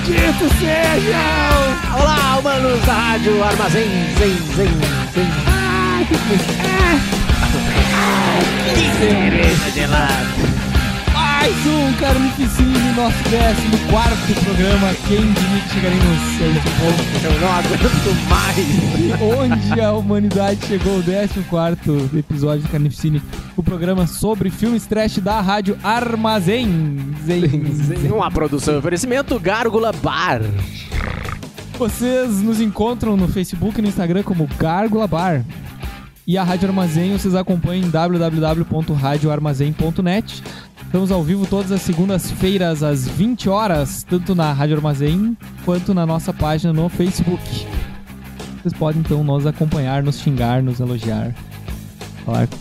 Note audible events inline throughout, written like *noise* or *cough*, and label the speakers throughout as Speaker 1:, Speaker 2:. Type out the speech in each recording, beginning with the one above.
Speaker 1: Malditos sejam!
Speaker 2: Olá, humanos da rádio Armazém, zen, zen, zen.
Speaker 1: Ai, que
Speaker 2: Que cerveja gelada.
Speaker 1: Mais um Carnificine, nosso décimo quarto programa. Quem diria que chegaremos a esse ponto?
Speaker 2: Eu não aguento mais.
Speaker 1: Onde a humanidade chegou décimo quarto episódio do Carnificine, o programa sobre filmes trash da rádio Armazém. Zen, zen.
Speaker 2: Uma produção e oferecimento Gárgula Bar.
Speaker 1: Vocês nos encontram no Facebook e no Instagram como Gárgula Bar. E a Rádio Armazém vocês acompanham em www.radioarmazém.net. Estamos ao vivo todas as segundas-feiras às 20 horas, tanto na Rádio Armazém quanto na nossa página no Facebook. Vocês podem então nos acompanhar, nos xingar, nos elogiar, falar o que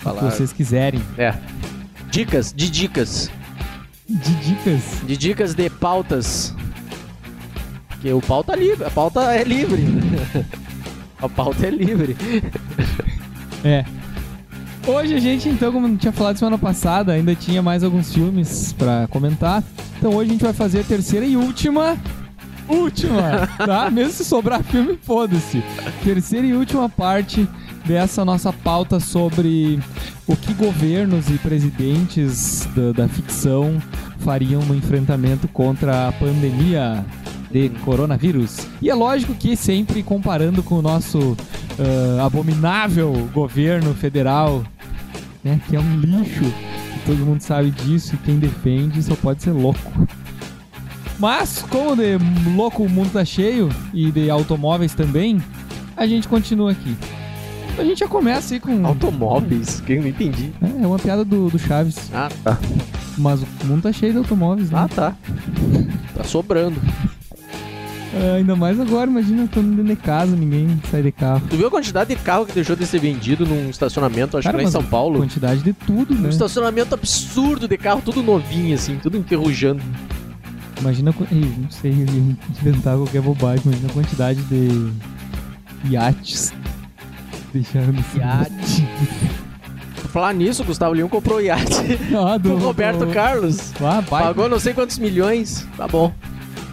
Speaker 2: Falar.
Speaker 1: vocês quiserem.
Speaker 2: É. Dicas, de dicas.
Speaker 1: De dicas.
Speaker 2: De dicas de pautas. Que o pauta livre, a pauta é livre. *laughs* a pauta é livre.
Speaker 1: É. Hoje a gente, então, como tinha falado semana passada, ainda tinha mais alguns filmes pra comentar. Então hoje a gente vai fazer a terceira e última. Última, *laughs* tá? Mesmo se sobrar filme, foda-se. Terceira e última parte dessa nossa pauta sobre o que governos e presidentes da, da ficção fariam no enfrentamento contra a pandemia de coronavírus. E é lógico que sempre comparando com o nosso ah, abominável governo federal, né, que é um lixo, todo mundo sabe disso, e quem defende só pode ser louco. Mas, como de louco o mundo tá cheio, e de automóveis também, a gente continua aqui. A gente já começa aí com.
Speaker 2: Automóveis, que eu não entendi.
Speaker 1: É, é uma piada do, do Chaves.
Speaker 2: Ah, tá.
Speaker 1: Mas o mundo tá cheio de automóveis, né?
Speaker 2: Ah, tá. Tá sobrando.
Speaker 1: Ah, ainda mais agora, imagina quando dentro de casa, ninguém sai de carro.
Speaker 2: Tu viu a quantidade de carro que deixou de ser vendido num estacionamento, acho
Speaker 1: Cara,
Speaker 2: que lá em São Paulo?
Speaker 1: Quantidade de tudo, né?
Speaker 2: Um estacionamento absurdo de carro, tudo novinho, assim, tudo enferrujando.
Speaker 1: Imagina, não sei, inventar qualquer bobagem, imagina a quantidade de iates deixando esse
Speaker 2: Iate. Falar nisso, Gustavo Leão comprou o iate
Speaker 1: Ah, *laughs*
Speaker 2: do Roberto
Speaker 1: do-
Speaker 2: Carlos.
Speaker 1: Ah.
Speaker 2: Pagou não sei quantos milhões. Tá bom.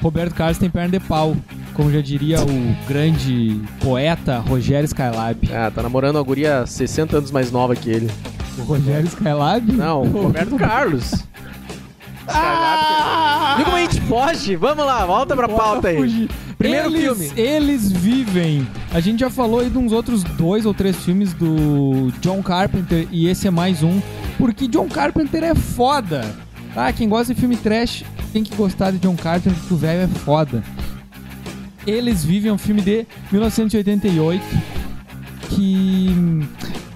Speaker 1: Roberto Carlos tem perna de pau, como já diria o grande poeta Rogério Skylab.
Speaker 2: Ah, tá namorando uma guria 60 anos mais nova que ele.
Speaker 1: O Rogério Skylab?
Speaker 2: Não, o Roberto Carlos.
Speaker 1: Ah!
Speaker 2: Viu como a gente foge? Vamos lá, volta pra pauta aí.
Speaker 1: Fugir.
Speaker 2: Primeiro
Speaker 1: eles,
Speaker 2: filme.
Speaker 1: Eles vivem. A gente já falou aí de uns outros dois ou três filmes do John Carpenter e esse é mais um. Porque John Carpenter é foda. Tá? Quem gosta de filme trash tem que gostar de John Carpenter porque o velho é foda. Eles vivem é um filme de 1988 que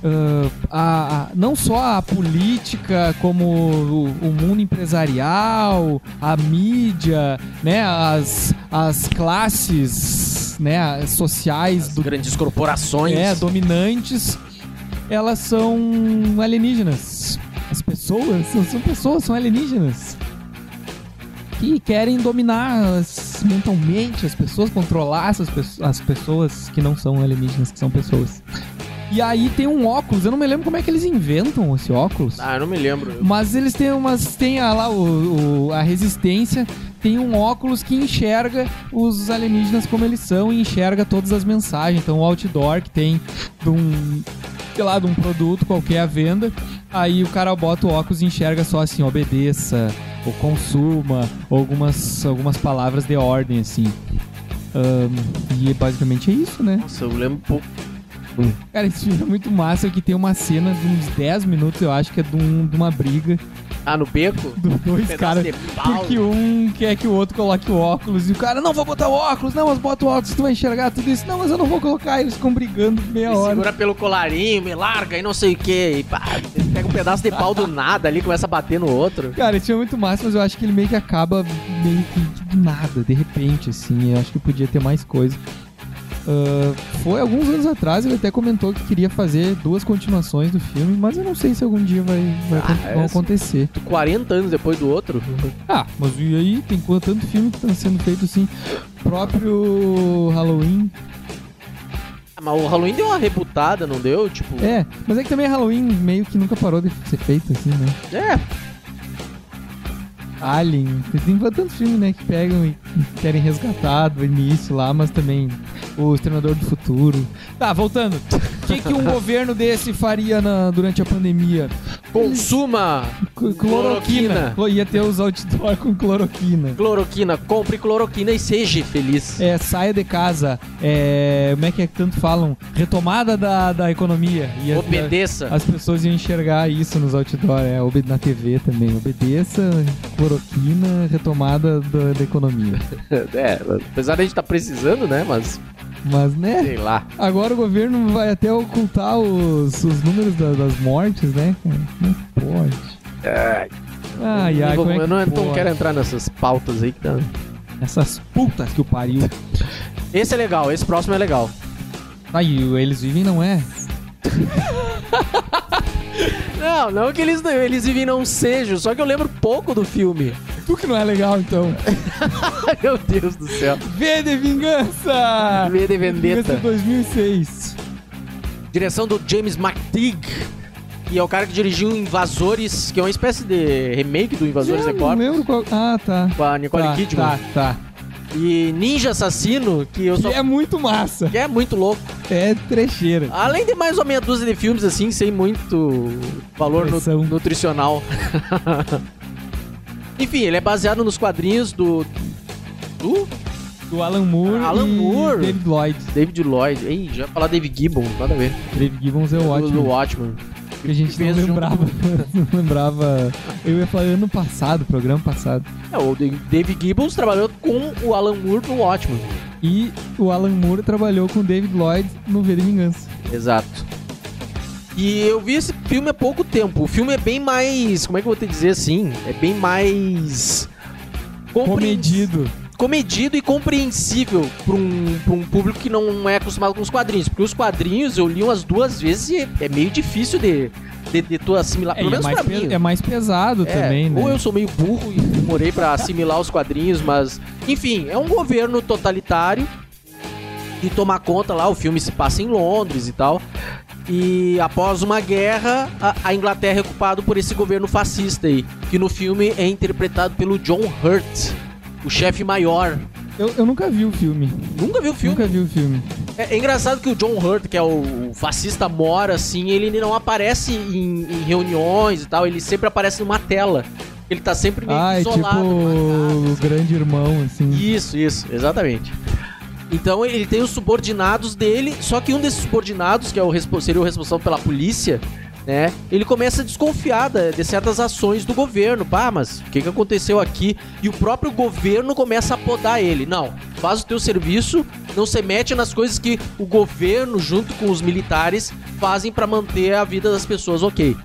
Speaker 1: ah, a- a- não só a política, como o, o mundo empresarial, a mídia, né, as, as classes né, as sociais do,
Speaker 2: Grandes corporações.
Speaker 1: é, dominantes, elas são alienígenas. As pessoas são, pessoas, são alienígenas. Que querem dominar as- mentalmente as pessoas, controlar essas pe- as pessoas que não são alienígenas, que são pessoas. E aí tem um óculos, eu não me lembro como é que eles inventam esse óculos.
Speaker 2: Ah, eu não me lembro.
Speaker 1: Mas eles têm umas. Tem a, lá o, o- a resistência. Tem um óculos que enxerga os alienígenas como eles são e enxerga todas as mensagens. Então o outdoor que tem de um. Sei lá, de um produto qualquer à venda. Aí o cara bota o óculos e enxerga só assim, obedeça, ou consuma, ou algumas, algumas palavras de ordem, assim. Ahn, e basicamente é isso, né?
Speaker 2: Nossa, eu lembro pouco.
Speaker 1: Cara, esse filme é muito massa que tem uma cena de uns 10 minutos, eu acho que é de, um- de uma briga
Speaker 2: Ah, no beco? *laughs*
Speaker 1: dos dois caras. Porque um quer que o outro coloque o óculos e o cara, não vou botar o óculos, não, mas bota o óculos, tu vai enxergar tudo isso. Não, mas eu não vou colocar. Eles ficam brigando meia
Speaker 2: Me
Speaker 1: hora.
Speaker 2: segura pelo colarinho, me larga e não sei o que. E pá, pega um pedaço de pau do *laughs* nada ali, começa a bater no outro.
Speaker 1: Cara, filme é muito massa, mas eu acho que ele meio que acaba meio que do nada, de repente, assim. Eu acho que podia ter mais coisa. Ah, foi alguns anos atrás, ele até comentou que queria fazer duas continuações do filme, mas eu não sei se algum dia vai, vai
Speaker 2: Ah, é,
Speaker 1: acontecer.
Speaker 2: 40 anos depois do outro.
Speaker 1: Ah, mas e aí? Tem tanto filme que tá sendo feito assim. Próprio Halloween.
Speaker 2: Ah, Mas o Halloween deu uma rebutada, não deu? Tipo.
Speaker 1: É, mas é que também Halloween meio que nunca parou de ser feito assim, né?
Speaker 2: É.
Speaker 1: Alien. Tem tantos filmes, né, que pegam e querem resgatar do início lá, mas também o Exterminador do Futuro. Tá, voltando. O que, que um governo desse faria na- durante a pandemia?
Speaker 2: Consuma
Speaker 1: C-
Speaker 2: Cloroquina.
Speaker 1: Cloroquina. Ia ter os outdoor com cloroquina.
Speaker 2: cloroquina, compre cloroquina e seja feliz.
Speaker 1: É, saia de casa. É, como é que é que tanto falam? Retomada da, da economia. Ia-
Speaker 2: Obedeça.
Speaker 1: As pessoas iam enxergar isso nos outdoor, é, na TV também. Obedeça, cloroquina, retomada da, da economia. *laughs*
Speaker 2: É, apesar de a gente estar precisando, né? Mas
Speaker 1: Mas, né?
Speaker 2: sei lá.
Speaker 1: Agora o governo vai até ocultar os, os números da- das mortes, né? cara? Como pode?
Speaker 2: Ai,
Speaker 1: Ai, ai,
Speaker 2: não vou-
Speaker 1: como é
Speaker 2: eu
Speaker 1: que
Speaker 2: não, não
Speaker 1: pode?
Speaker 2: quero entrar nessas pautas aí que tá.
Speaker 1: Essas putas que o pariu.
Speaker 2: Esse é legal, esse próximo é legal.
Speaker 1: Aí, o Eles Vivem não é. *laughs*
Speaker 2: Não, não que eles, eles vivem não sejam, só que eu lembro pouco do filme.
Speaker 1: Tu que não é legal, então. *laughs*
Speaker 2: Meu Deus do céu.
Speaker 1: V de Vingança!
Speaker 2: V de
Speaker 1: Vingança
Speaker 2: Vendetta.
Speaker 1: 2006.
Speaker 2: Direção do James McTeague. Que é o cara que dirigiu Invasores, que é uma espécie de remake do Invasores
Speaker 1: Eu
Speaker 2: Corpo,
Speaker 1: lembro qual... Ah, tá.
Speaker 2: com a Nicole
Speaker 1: tá,
Speaker 2: Kidman.
Speaker 1: Tá, tá.
Speaker 2: E Ninja Assassino, que eu
Speaker 1: Que é muito massa.
Speaker 2: Que é muito louco.
Speaker 1: É trecheira.
Speaker 2: Além de mais ou meia dúzia de filmes assim, sem muito valor nu- nutricional. *laughs* Enfim, ele é baseado nos quadrinhos do. Do
Speaker 1: Do Alan Moore
Speaker 2: Alan
Speaker 1: e
Speaker 2: Moore.
Speaker 1: David Lloyd.
Speaker 2: David Lloyd. Ei, já ia falar David Gibbon, nada a ver.
Speaker 1: David Gibbons é o ótimo.
Speaker 2: do Watchmen.
Speaker 1: Que a gente
Speaker 2: fez
Speaker 1: não lembrava. *laughs* não lembrava. Eu ia falar ano passado, programa passado.
Speaker 2: É, o David- Gibbons trabalhou com o Alan Moore no Watchmen.
Speaker 1: E o Alan Moore trabalhou com o David Lloyd no V de Vingança.
Speaker 2: Exato. E eu vi esse filme há pouco tempo. O filme é bem mais. Como é que eu vou te dizer assim? É bem mais.
Speaker 1: Comedido.
Speaker 2: comedido e compreensível para um, pra um público que não é acostumado com os quadrinhos. Porque os quadrinhos eu li umas duas vezes e é meio difícil de, de, de tu assimilar.
Speaker 1: É,
Speaker 2: Pelo
Speaker 1: é,
Speaker 2: menos
Speaker 1: mais
Speaker 2: pra mim.
Speaker 1: é mais pesado
Speaker 2: É,
Speaker 1: também, né?
Speaker 2: Ou eu sou meio burro e demorei pra assimilar os quadrinhos, mas. Enfim, é um governo totalitário e tomar conta lá. O filme se passa em Londres e tal. E após uma guerra, a, a Inglaterra é ocupada por esse governo fascista aí. Que no filme é interpretado pelo John Hurt, o chefe maior.
Speaker 1: Eu, eu nunca vi o filme.
Speaker 2: Nunca viu o filme?
Speaker 1: Nunca vi o filme.
Speaker 2: É, é engraçado que o John Hurt, que é o, fascista mora, assim, ele não aparece em, em reuniões e tal, ele sempre aparece numa tela. Ele tá sempre meio
Speaker 1: Ah, é tipo
Speaker 2: isolado. numa casa,
Speaker 1: o grande irmão, assim.
Speaker 2: Isso, isso, exatamente. Então ele tem os subordinados dele, só que um desses subordinados, que é o seria o responsável pela polícia, né? Ele começa a desconfiar de certas ações do governo. Pá, mas o que, que aconteceu aqui? E o próprio governo começa a podar ele. Não, faz o teu serviço, não se mete nas coisas que o governo, junto com os militares, fazem pra manter a vida das pessoas ok.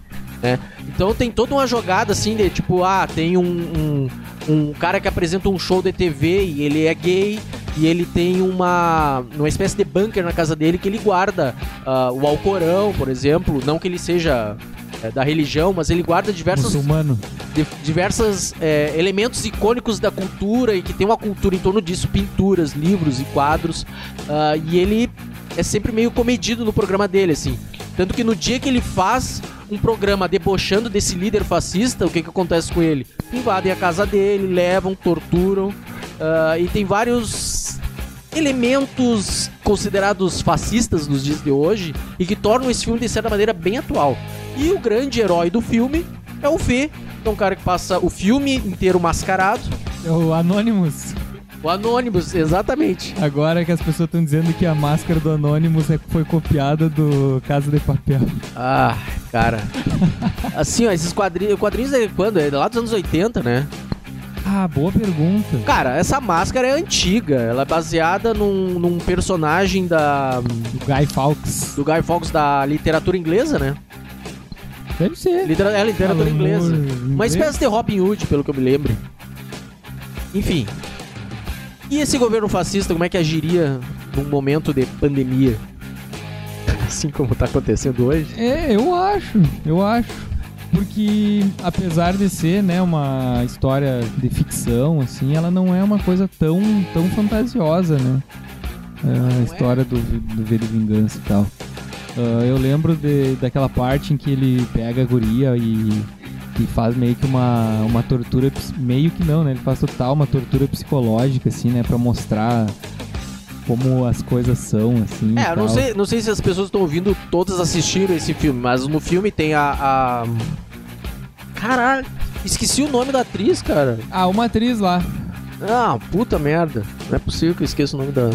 Speaker 2: Né? Então tem toda uma jogada assim de tipo, ah, tem um, um, um cara que apresenta um show de TV e ele é gay e ele tem uma, uma espécie de bunker na casa dele que ele guarda ah, o Alcorão, por exemplo. Não que ele seja é, da religião, mas ele guarda diversas
Speaker 1: Muçulmano.
Speaker 2: de- diversos elementos icônicos da cultura e que tem uma cultura em torno disso, pinturas, livros e quadros. ah, e ele é sempre meio comedido no programa dele, assim. Tanto que no dia que ele faz um programa debochando desse líder fascista, o que, que acontece com ele? Invadem a casa dele, levam, torturam. ah, e tem vários elementos considerados fascistas nos dias de hoje e que tornam esse filme de certa maneira bem atual. E o grande herói do filme é o V, que é um cara que passa o filme inteiro mascarado.
Speaker 1: É o Anonymous.
Speaker 2: O Anonymous, exatamente.
Speaker 1: Agora que as pessoas estão dizendo que a máscara do Anonymous é- foi copiada do Casa de Papel.
Speaker 2: Ah, cara. *laughs* Assim, ó, esses quadrinhos. Quadrinhos é quando? É lá dos anos 80, né?
Speaker 1: Ah, boa pergunta.
Speaker 2: Cara, essa máscara é antiga. Ela é baseada num, num personagem da,
Speaker 1: Do Guy Fawkes.
Speaker 2: do Guy Fawkes da literatura inglesa, né?
Speaker 1: Deve ser.
Speaker 2: Litera, é literatura inglesa. Uma
Speaker 1: inglês.
Speaker 2: espécie de Robin Hood, pelo que eu me lembro. Enfim. E esse governo fascista, como é que agiria num momento de pandemia? *laughs* Assim como tá acontecendo hoje.
Speaker 1: É, eu acho, eu acho. Porque apesar de ser, né, uma história de ficção, assim, ela não é uma coisa tão, tão fantasiosa, né? É, a história do, do V de Vingança e tal. Ah, eu lembro de, daquela parte em que ele pega a guria e, e faz meio que uma, uma tortura, meio que não, né? Ele faz total uma tortura psicológica, assim, né? Pra mostrar como as coisas são, assim.
Speaker 2: É, eu não sei, não sei se as pessoas estão ouvindo, todas assistiram esse filme, mas no filme tem a. a... Caralho, esqueci o nome da atriz, cara.
Speaker 1: Ah, uma atriz lá.
Speaker 2: Ah, puta merda. Não é possível que eu esqueça o nome da.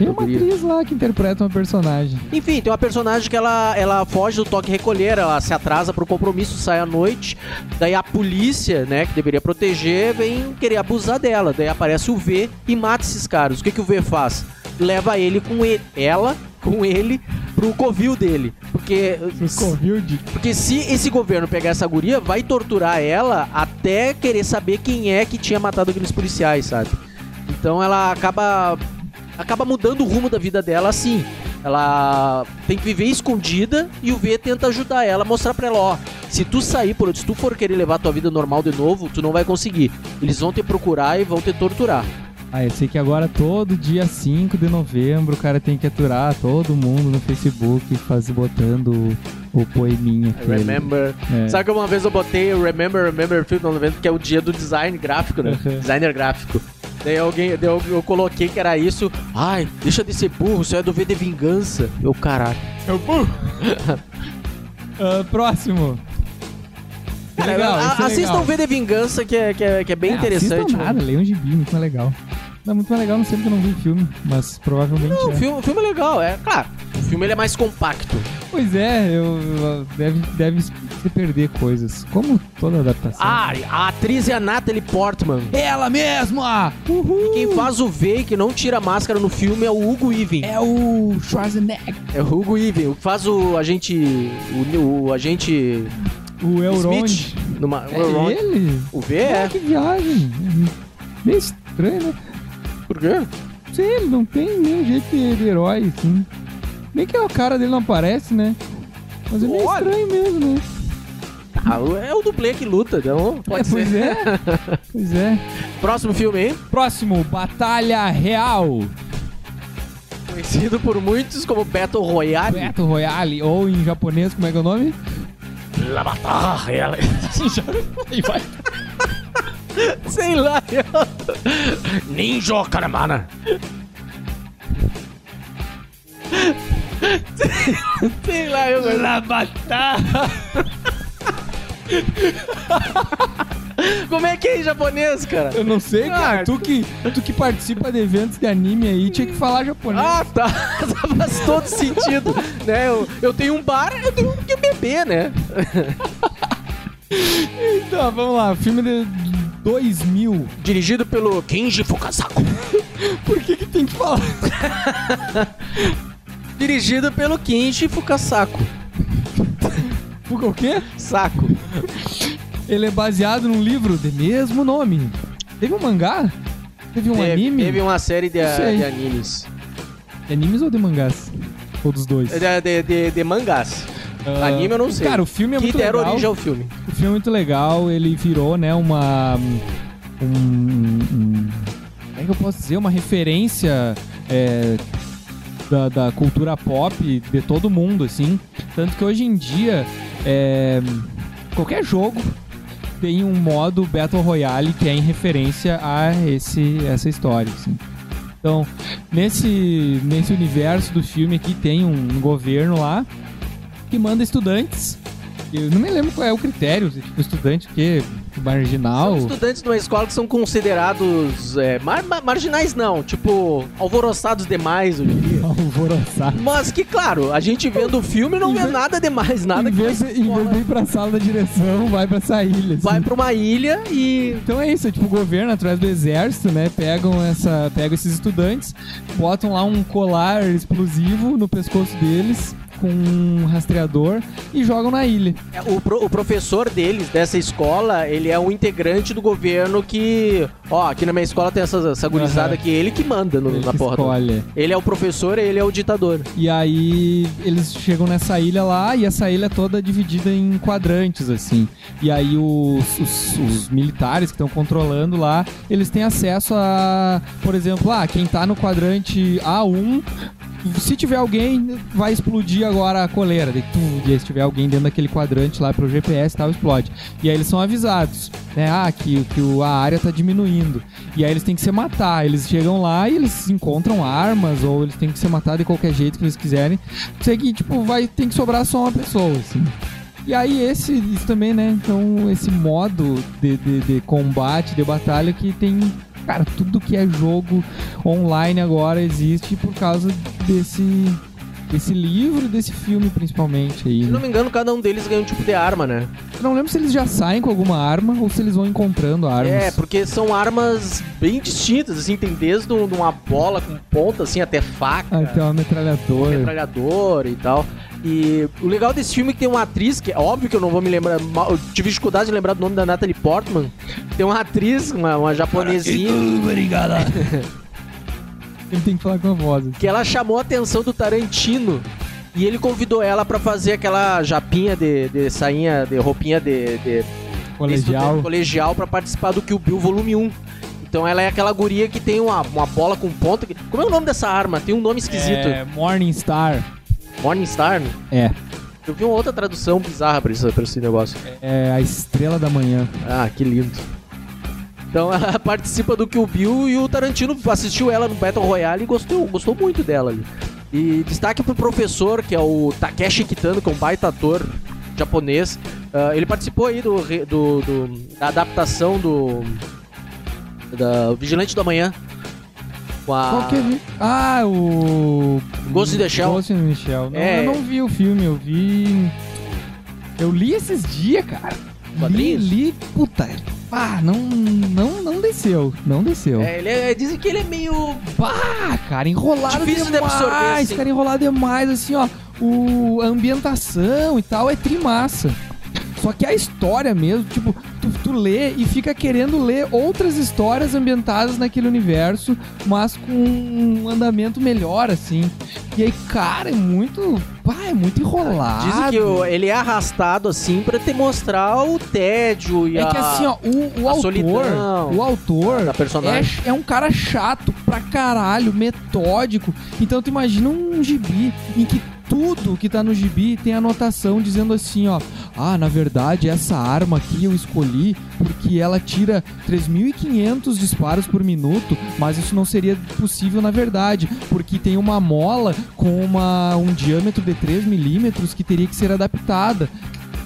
Speaker 1: Tem uma
Speaker 2: guria.
Speaker 1: atriz lá que interpreta uma personagem.
Speaker 2: Enfim, tem uma personagem que ela, ela foge do toque recolher, ela se atrasa pro compromisso, sai à noite. Daí a polícia, né, que deveria proteger, vem querer abusar dela. Daí aparece o V e mata esses caras. O que, que o V faz? Leva ele com ele, ela com ele pro covil dele. Porque.
Speaker 1: Covid.
Speaker 2: Porque se esse governo pegar essa guria, vai torturar ela até querer saber quem é que tinha matado aqueles policiais, sabe? Então ela acaba acaba mudando o rumo da vida dela assim. Ela tem que viver escondida e o V tenta ajudar ela, mostrar pra ela, ó, se tu sair por se tu for querer levar tua vida normal de novo, tu não vai conseguir. Eles vão te procurar e vão te torturar.
Speaker 1: Ah, eu sei que agora todo dia 5 de novembro o cara tem que aturar todo mundo no Facebook faz, botando o, o poeminha aquele.
Speaker 2: Remember.
Speaker 1: É.
Speaker 2: Sabe que uma vez eu botei o Remember, Remember Film 90, que é o dia do design gráfico, né?
Speaker 1: Uhum.
Speaker 2: Designer gráfico. Daí alguém, daí eu, eu coloquei que era isso. Ai, deixa de ser burro, isso é do V de Vingança. Eu, caralho.
Speaker 1: É o burro. *laughs* Ah, próximo.
Speaker 2: Cara,
Speaker 1: legal,
Speaker 2: a-
Speaker 1: é
Speaker 2: assistam
Speaker 1: legal.
Speaker 2: V de Vingança, que é, que é, que é bem
Speaker 1: É,
Speaker 2: interessante.
Speaker 1: nada, leiam um gibi, muito mais legal. Não, muito mais legal, não sei porque eu não vi o filme, mas provavelmente
Speaker 2: Não,
Speaker 1: é.
Speaker 2: o filme, o filme é legal, é. Claro, o filme ele é mais compacto.
Speaker 1: Pois é, eu, eu- deve, deve se perder coisas, como toda adaptação.
Speaker 2: Ah, a atriz é a Natalie Portman.
Speaker 1: ela mesma! Uhul!
Speaker 2: E quem faz o V e que não tira a máscara no filme é o Hugo Even.
Speaker 1: É o Schwarzenegger,
Speaker 2: É o Hugo Even. O que faz o agente. O, o agente.
Speaker 1: o Elrond.
Speaker 2: Numa, o
Speaker 1: É ele?
Speaker 2: O V
Speaker 1: Ah,
Speaker 2: é.
Speaker 1: que viagem. Meio estranho, né?
Speaker 2: Por quê?
Speaker 1: Não sei, ele não tem nenhum jeito de, de herói, assim. Nem que a cara dele não aparece, né? Mas é meio
Speaker 2: Olha.
Speaker 1: estranho mesmo, né?
Speaker 2: Ah, é o dublê que luta, então pode
Speaker 1: é,
Speaker 2: ser.
Speaker 1: pois é. pois é.
Speaker 2: Próximo filme aí,
Speaker 1: Próximo, Batalha Real.
Speaker 2: conhecido por muitos como Battle Royale.
Speaker 1: Battle Royale, ou em japonês, como é que é o nome?
Speaker 2: La Batalha.
Speaker 1: E *laughs* vai.
Speaker 2: Sei lá. eu- Ninja Karamana. Sei lá, eu
Speaker 1: La Batalha.
Speaker 2: Como é que é em japonês, cara?
Speaker 1: Eu não sei, cara.
Speaker 2: Ah,
Speaker 1: Tu que, tu que participa de eventos de anime aí, tinha que falar japonês.
Speaker 2: Ah, tá. *laughs* Faz todo sentido. né? eu, eu tenho um bar, eu tenho que beber, né?
Speaker 1: Então, vamos lá. Filme de 2000.
Speaker 2: Dirigido pelo Kenji Fukasaku. *laughs*
Speaker 1: Por que que tem que falar? *laughs*
Speaker 2: Dirigido pelo Kenji Fukasaku.
Speaker 1: Por o quê?
Speaker 2: Saco.
Speaker 1: Ele é baseado num livro de mesmo nome. Teve um mangá? Teve um
Speaker 2: teve,
Speaker 1: anime?
Speaker 2: teve uma série de, de animes.
Speaker 1: De animes ou de mangás? Ou dos dois?
Speaker 2: De, de, de- de mangás.
Speaker 1: Ah,
Speaker 2: Anime eu não sei.
Speaker 1: Cara, o filme é
Speaker 2: que
Speaker 1: muito
Speaker 2: deram
Speaker 1: legal.
Speaker 2: origem ao filme.
Speaker 1: O filme é muito legal. Ele virou, né, uma... Um, um- como é que eu posso dizer? Uma referência é, da, da cultura pop de todo mundo, assim. Tanto que hoje em dia, é, qualquer jogo tem um modo Battle Royale que é em referência a esse, essa história, assim. Então, nesse, nesse universo do filme aqui tem um governo lá que manda estudantes. Eu não me lembro qual é o critério, tipo, estudante o quê? Marginal?
Speaker 2: São estudantes de uma escola que são considerados é, mar- mar- marginais, não. Tipo, alvoroçados demais, eu diria. *laughs*
Speaker 1: Alvoroçado.
Speaker 2: Mas que, claro, a gente vendo o filme não vê nada demais, nada
Speaker 1: em
Speaker 2: que
Speaker 1: vez,
Speaker 2: uma
Speaker 1: de, em vez de ir pra sala da direção, vai pra essa ilha. assim.
Speaker 2: vai pra uma ilha e
Speaker 1: Então é isso, é tipo o governo através do exército, né? Pegam essa, pegam esses estudantes, botam lá um colar explosivo no pescoço deles com um rastreador e jogam na ilha.
Speaker 2: É, O, pro- o professor deles, dessa escola, ele é um integrante do governo que. Ó, aqui na minha escola tem essa, essa gurizada
Speaker 1: Aham.
Speaker 2: aqui, ele que manda no-
Speaker 1: Ele
Speaker 2: na
Speaker 1: que
Speaker 2: porra.
Speaker 1: escolhe.
Speaker 2: Ele é o professor e ele é o ditador.
Speaker 1: E aí eles chegam nessa ilha lá e essa ilha é toda dividida em quadrantes, assim. E aí os, os- os militares que estão controlando lá, eles têm acesso a, por exemplo, ah, quem tá no quadrante A1 se tiver alguém, vai explodir agora a coleira. Daí, tu, e se tiver alguém dentro daquele quadrante lá pelo GPS e tal, explode. E aí eles são avisados, né? Ah, que, que a área tá diminuindo. E aí eles têm que se matar. Eles chegam lá e eles encontram armas, ou eles têm que se matar de qualquer jeito que eles quiserem. Sei tipo, vai tem que sobrar só uma pessoa, assim. E aí esse, isso também, né? Então, esse modo de, de, de combate, de batalha que tem. Cara, tudo que é jogo online agora existe por causa desse. Desse livro e desse filme, principalmente aí.
Speaker 2: Se não
Speaker 1: Né?
Speaker 2: me engano, cada um deles ganha um tipo de arma, né?
Speaker 1: Eu não lembro se eles já saem com alguma arma ou se eles vão encontrando armas.
Speaker 2: É, porque são armas bem distintas, assim, tem desde um- uma bola com ponta, assim, até faca,
Speaker 1: Ah, tem uma metralhadora.
Speaker 2: metralhadora e tal. E o legal desse filme é que tem uma atriz, que é óbvio que eu não vou me lembrar, mal- eu tive dificuldade de lembrar do nome da Natalie Portman. Tem uma atriz, uma, uma japonesinha,
Speaker 1: Obrigada. *laughs* *laughs* Ele tem que falar com a voz. assim.
Speaker 2: que ela chamou a atenção do Tarantino. E ele convidou ela pra fazer aquela japinha de, de sainha, de roupinha de, de
Speaker 1: Colegial.
Speaker 2: colegial pra participar do Kill Bill Volume 1. Então ela é aquela guria que tem uma, uma bola com ponta. que- Como é o nome dessa arma? Tem um nome esquisito.
Speaker 1: É, Morningstar.
Speaker 2: Morningstar? né?
Speaker 1: É.
Speaker 2: Eu vi uma outra tradução bizarra pra pra esse negócio.
Speaker 1: É a estrela da manhã.
Speaker 2: Ah, que lindo. Então *laughs* ela participa do Kill Bill e o Tarantino assistiu ela no Battle Royale e gostou, gostou muito dela ali. E destaque pro professor, que é o Takeshi Kitano, que é um baita ator japonês. Ah, ele participou aí do, do- do- da adaptação do da Vigilante da Manhã. Com a...
Speaker 1: Qual que é? Ah, o.
Speaker 2: Ghost in the Shell.
Speaker 1: Ghost in the Shell. Não,
Speaker 2: É.
Speaker 1: Eu não vi o filme, eu vi. Eu li esses dias, cara. Li, li. Puta. Ah, não, não, não desceu. Não desceu.
Speaker 2: É, ele é- dizem que ele é meio.
Speaker 1: Pá, cara, enrolado
Speaker 2: Difícil de
Speaker 1: demais.
Speaker 2: absorver, assim.
Speaker 1: Cara, enrolado demais, assim, ó. O, a ambientação e tal é trimassa. Só que a história mesmo, tipo, tu, tu lê e fica querendo ler outras histórias ambientadas naquele universo, mas com um andamento melhor, assim. E aí, cara, é muito. Pá, é muito enrolado.
Speaker 2: Dizem que o- ele é arrastado assim pra te mostrar o tédio e
Speaker 1: É
Speaker 2: a.
Speaker 1: que assim, ó, o, o autor.
Speaker 2: solidão
Speaker 1: O autor
Speaker 2: da personagem.
Speaker 1: é, é um cara chato pra caralho, metódico. Então tu imagina um gibi em que tudo que tá no gibi tem anotação dizendo assim, ó. Ah, na verdade, essa arma aqui eu escolhi porque ela tira 3.500 disparos por minuto, mas isso não seria possível na verdade, porque tem uma mola com uma, um diâmetro de 3 milímetros que teria que ser adaptada.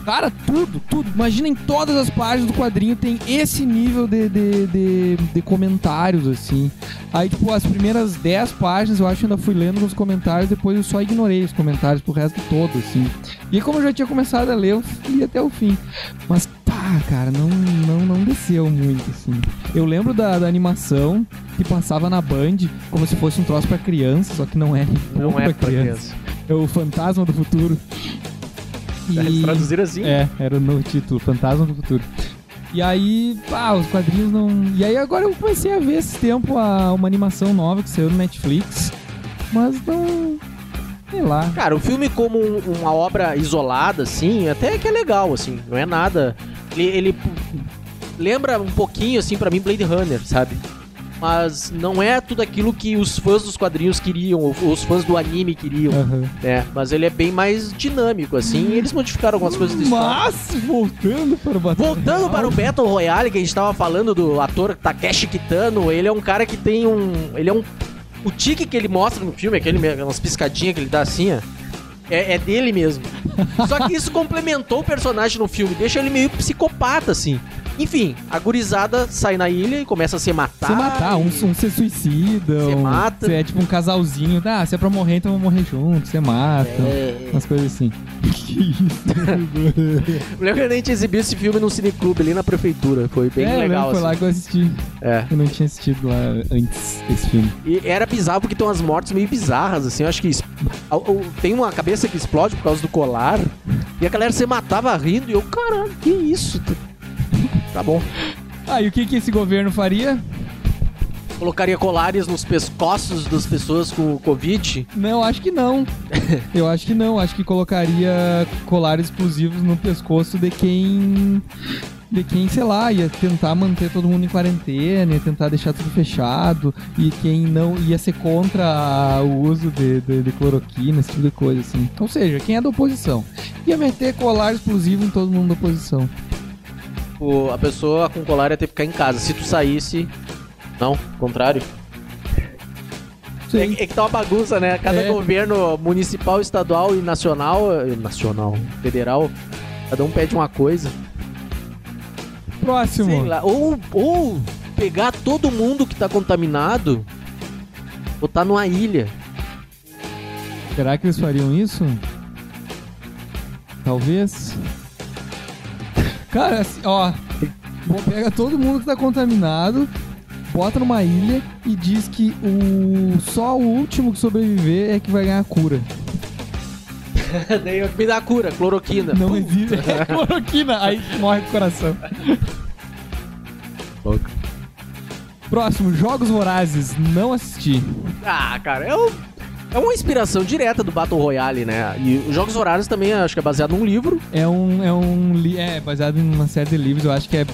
Speaker 1: Cara, tudo, tudo. Imagina em todas as páginas do quadrinho tem esse nível de, de, de, de comentários, assim. Aí, tipo, as primeiras 10 páginas eu acho que ainda fui lendo os comentários, depois eu só ignorei os comentários pro resto todo, assim. E como eu já tinha começado a ler, eu fui até o fim. Mas, pá, cara, não, não, não desceu muito, assim. Eu lembro da, da animação que passava na Band, como se fosse um troço pra criança, só que não é.
Speaker 2: Não é pra criança.
Speaker 1: É o Fantasma do Futuro.
Speaker 2: Eles traduziram assim?
Speaker 1: É, era no título, Fantasma do Futuro. E aí, pá, os quadrinhos não. E aí agora eu comecei a ver esse tempo a, uma animação nova que saiu no Netflix. Mas não. Sei lá.
Speaker 2: Cara, o filme como um- uma obra isolada, assim, até que é legal, assim, não é nada. Ele, ele lembra um pouquinho, assim, pra mim, Blade Runner, sabe? Mas não é tudo aquilo que os fãs dos quadrinhos queriam, ou os fãs do anime queriam,
Speaker 1: Aham.
Speaker 2: né? Mas ele é bem mais dinâmico, assim, e eles modificaram algumas coisas história.
Speaker 1: Mas, voltando para o Battle
Speaker 2: Voltando para o Battle Royale, que a gente tava falando do ator Takeshi Kitano, ele é um cara que tem um. Ele é um. O tique que ele mostra no filme, aquele, umas piscadinhas que ele dá assim, ó. É, é dele mesmo. Só que isso complementou o personagem no filme, deixa ele meio psicopata, assim. Enfim, a gurizada sai na ilha e começa a se matar.
Speaker 1: Se matar, um,
Speaker 2: e-
Speaker 1: um se suicida. Um,
Speaker 2: mata.
Speaker 1: se é tipo um casalzinho. Ah, se é pra morrer, então vamos morrer junto. Você mata.
Speaker 2: É.
Speaker 1: Umas coisas assim. *laughs* que isso?
Speaker 2: Eu lembro que a gente exibiu esse filme no cineclube ali na prefeitura. Foi bem
Speaker 1: é, eu
Speaker 2: legal,
Speaker 1: foi lá
Speaker 2: assim.
Speaker 1: que eu assisti.
Speaker 2: É.
Speaker 1: Eu não tinha assistido lá antes esse filme.
Speaker 2: E era bizarro porque tem umas mortes meio bizarras, assim. Eu acho que tem uma cabeça que explode por causa do colar. E a galera se matava rindo. E eu, caralho, que isso? Tá bom.
Speaker 1: Ah, e o que, que esse governo faria?
Speaker 2: Colocaria colares nos pescoços das pessoas com Covid.
Speaker 1: Não, acho que não. *laughs* Eu acho que não. Acho que colocaria colares explosivos no pescoço de quem de quem, sei lá, ia tentar manter todo mundo em quarentena, ia tentar deixar tudo fechado, e quem não ia ser contra o uso de, de, de cloroquina, esse tipo de coisa, assim. Ou seja, quem é da oposição. Ia meter colar explosivo em todo mundo da oposição.
Speaker 2: O, a pessoa com colar ia ter que ficar em casa. Se tu saísse. Não, contrário. É, é, que tá uma bagunça, né? Cada é. governo municipal, estadual e nacional. Eh, nacional, federal. Cada um pede uma coisa.
Speaker 1: Próximo.
Speaker 2: Lá. Ou, ou pegar todo mundo que tá contaminado, botar numa ilha.
Speaker 1: Será que eles fariam isso? Talvez. Cara, assim, ó. Pega todo mundo que tá contaminado, bota numa ilha e diz que o só o último que sobreviver é que vai ganhar a cura. *laughs*
Speaker 2: Daí me dá a cura, cloroquina.
Speaker 1: Não Puta. existe. *laughs* É cloroquina, aí morre do coração. Louco. Próximo, Jogos Vorazes. Não assisti.
Speaker 2: Ah, cara, eu é uma inspiração direta do Battle Royale, né? E os Jogos Vorazes também acho que é baseado num livro.
Speaker 1: É um. É, um, é baseado em uma série de livros, eu acho que é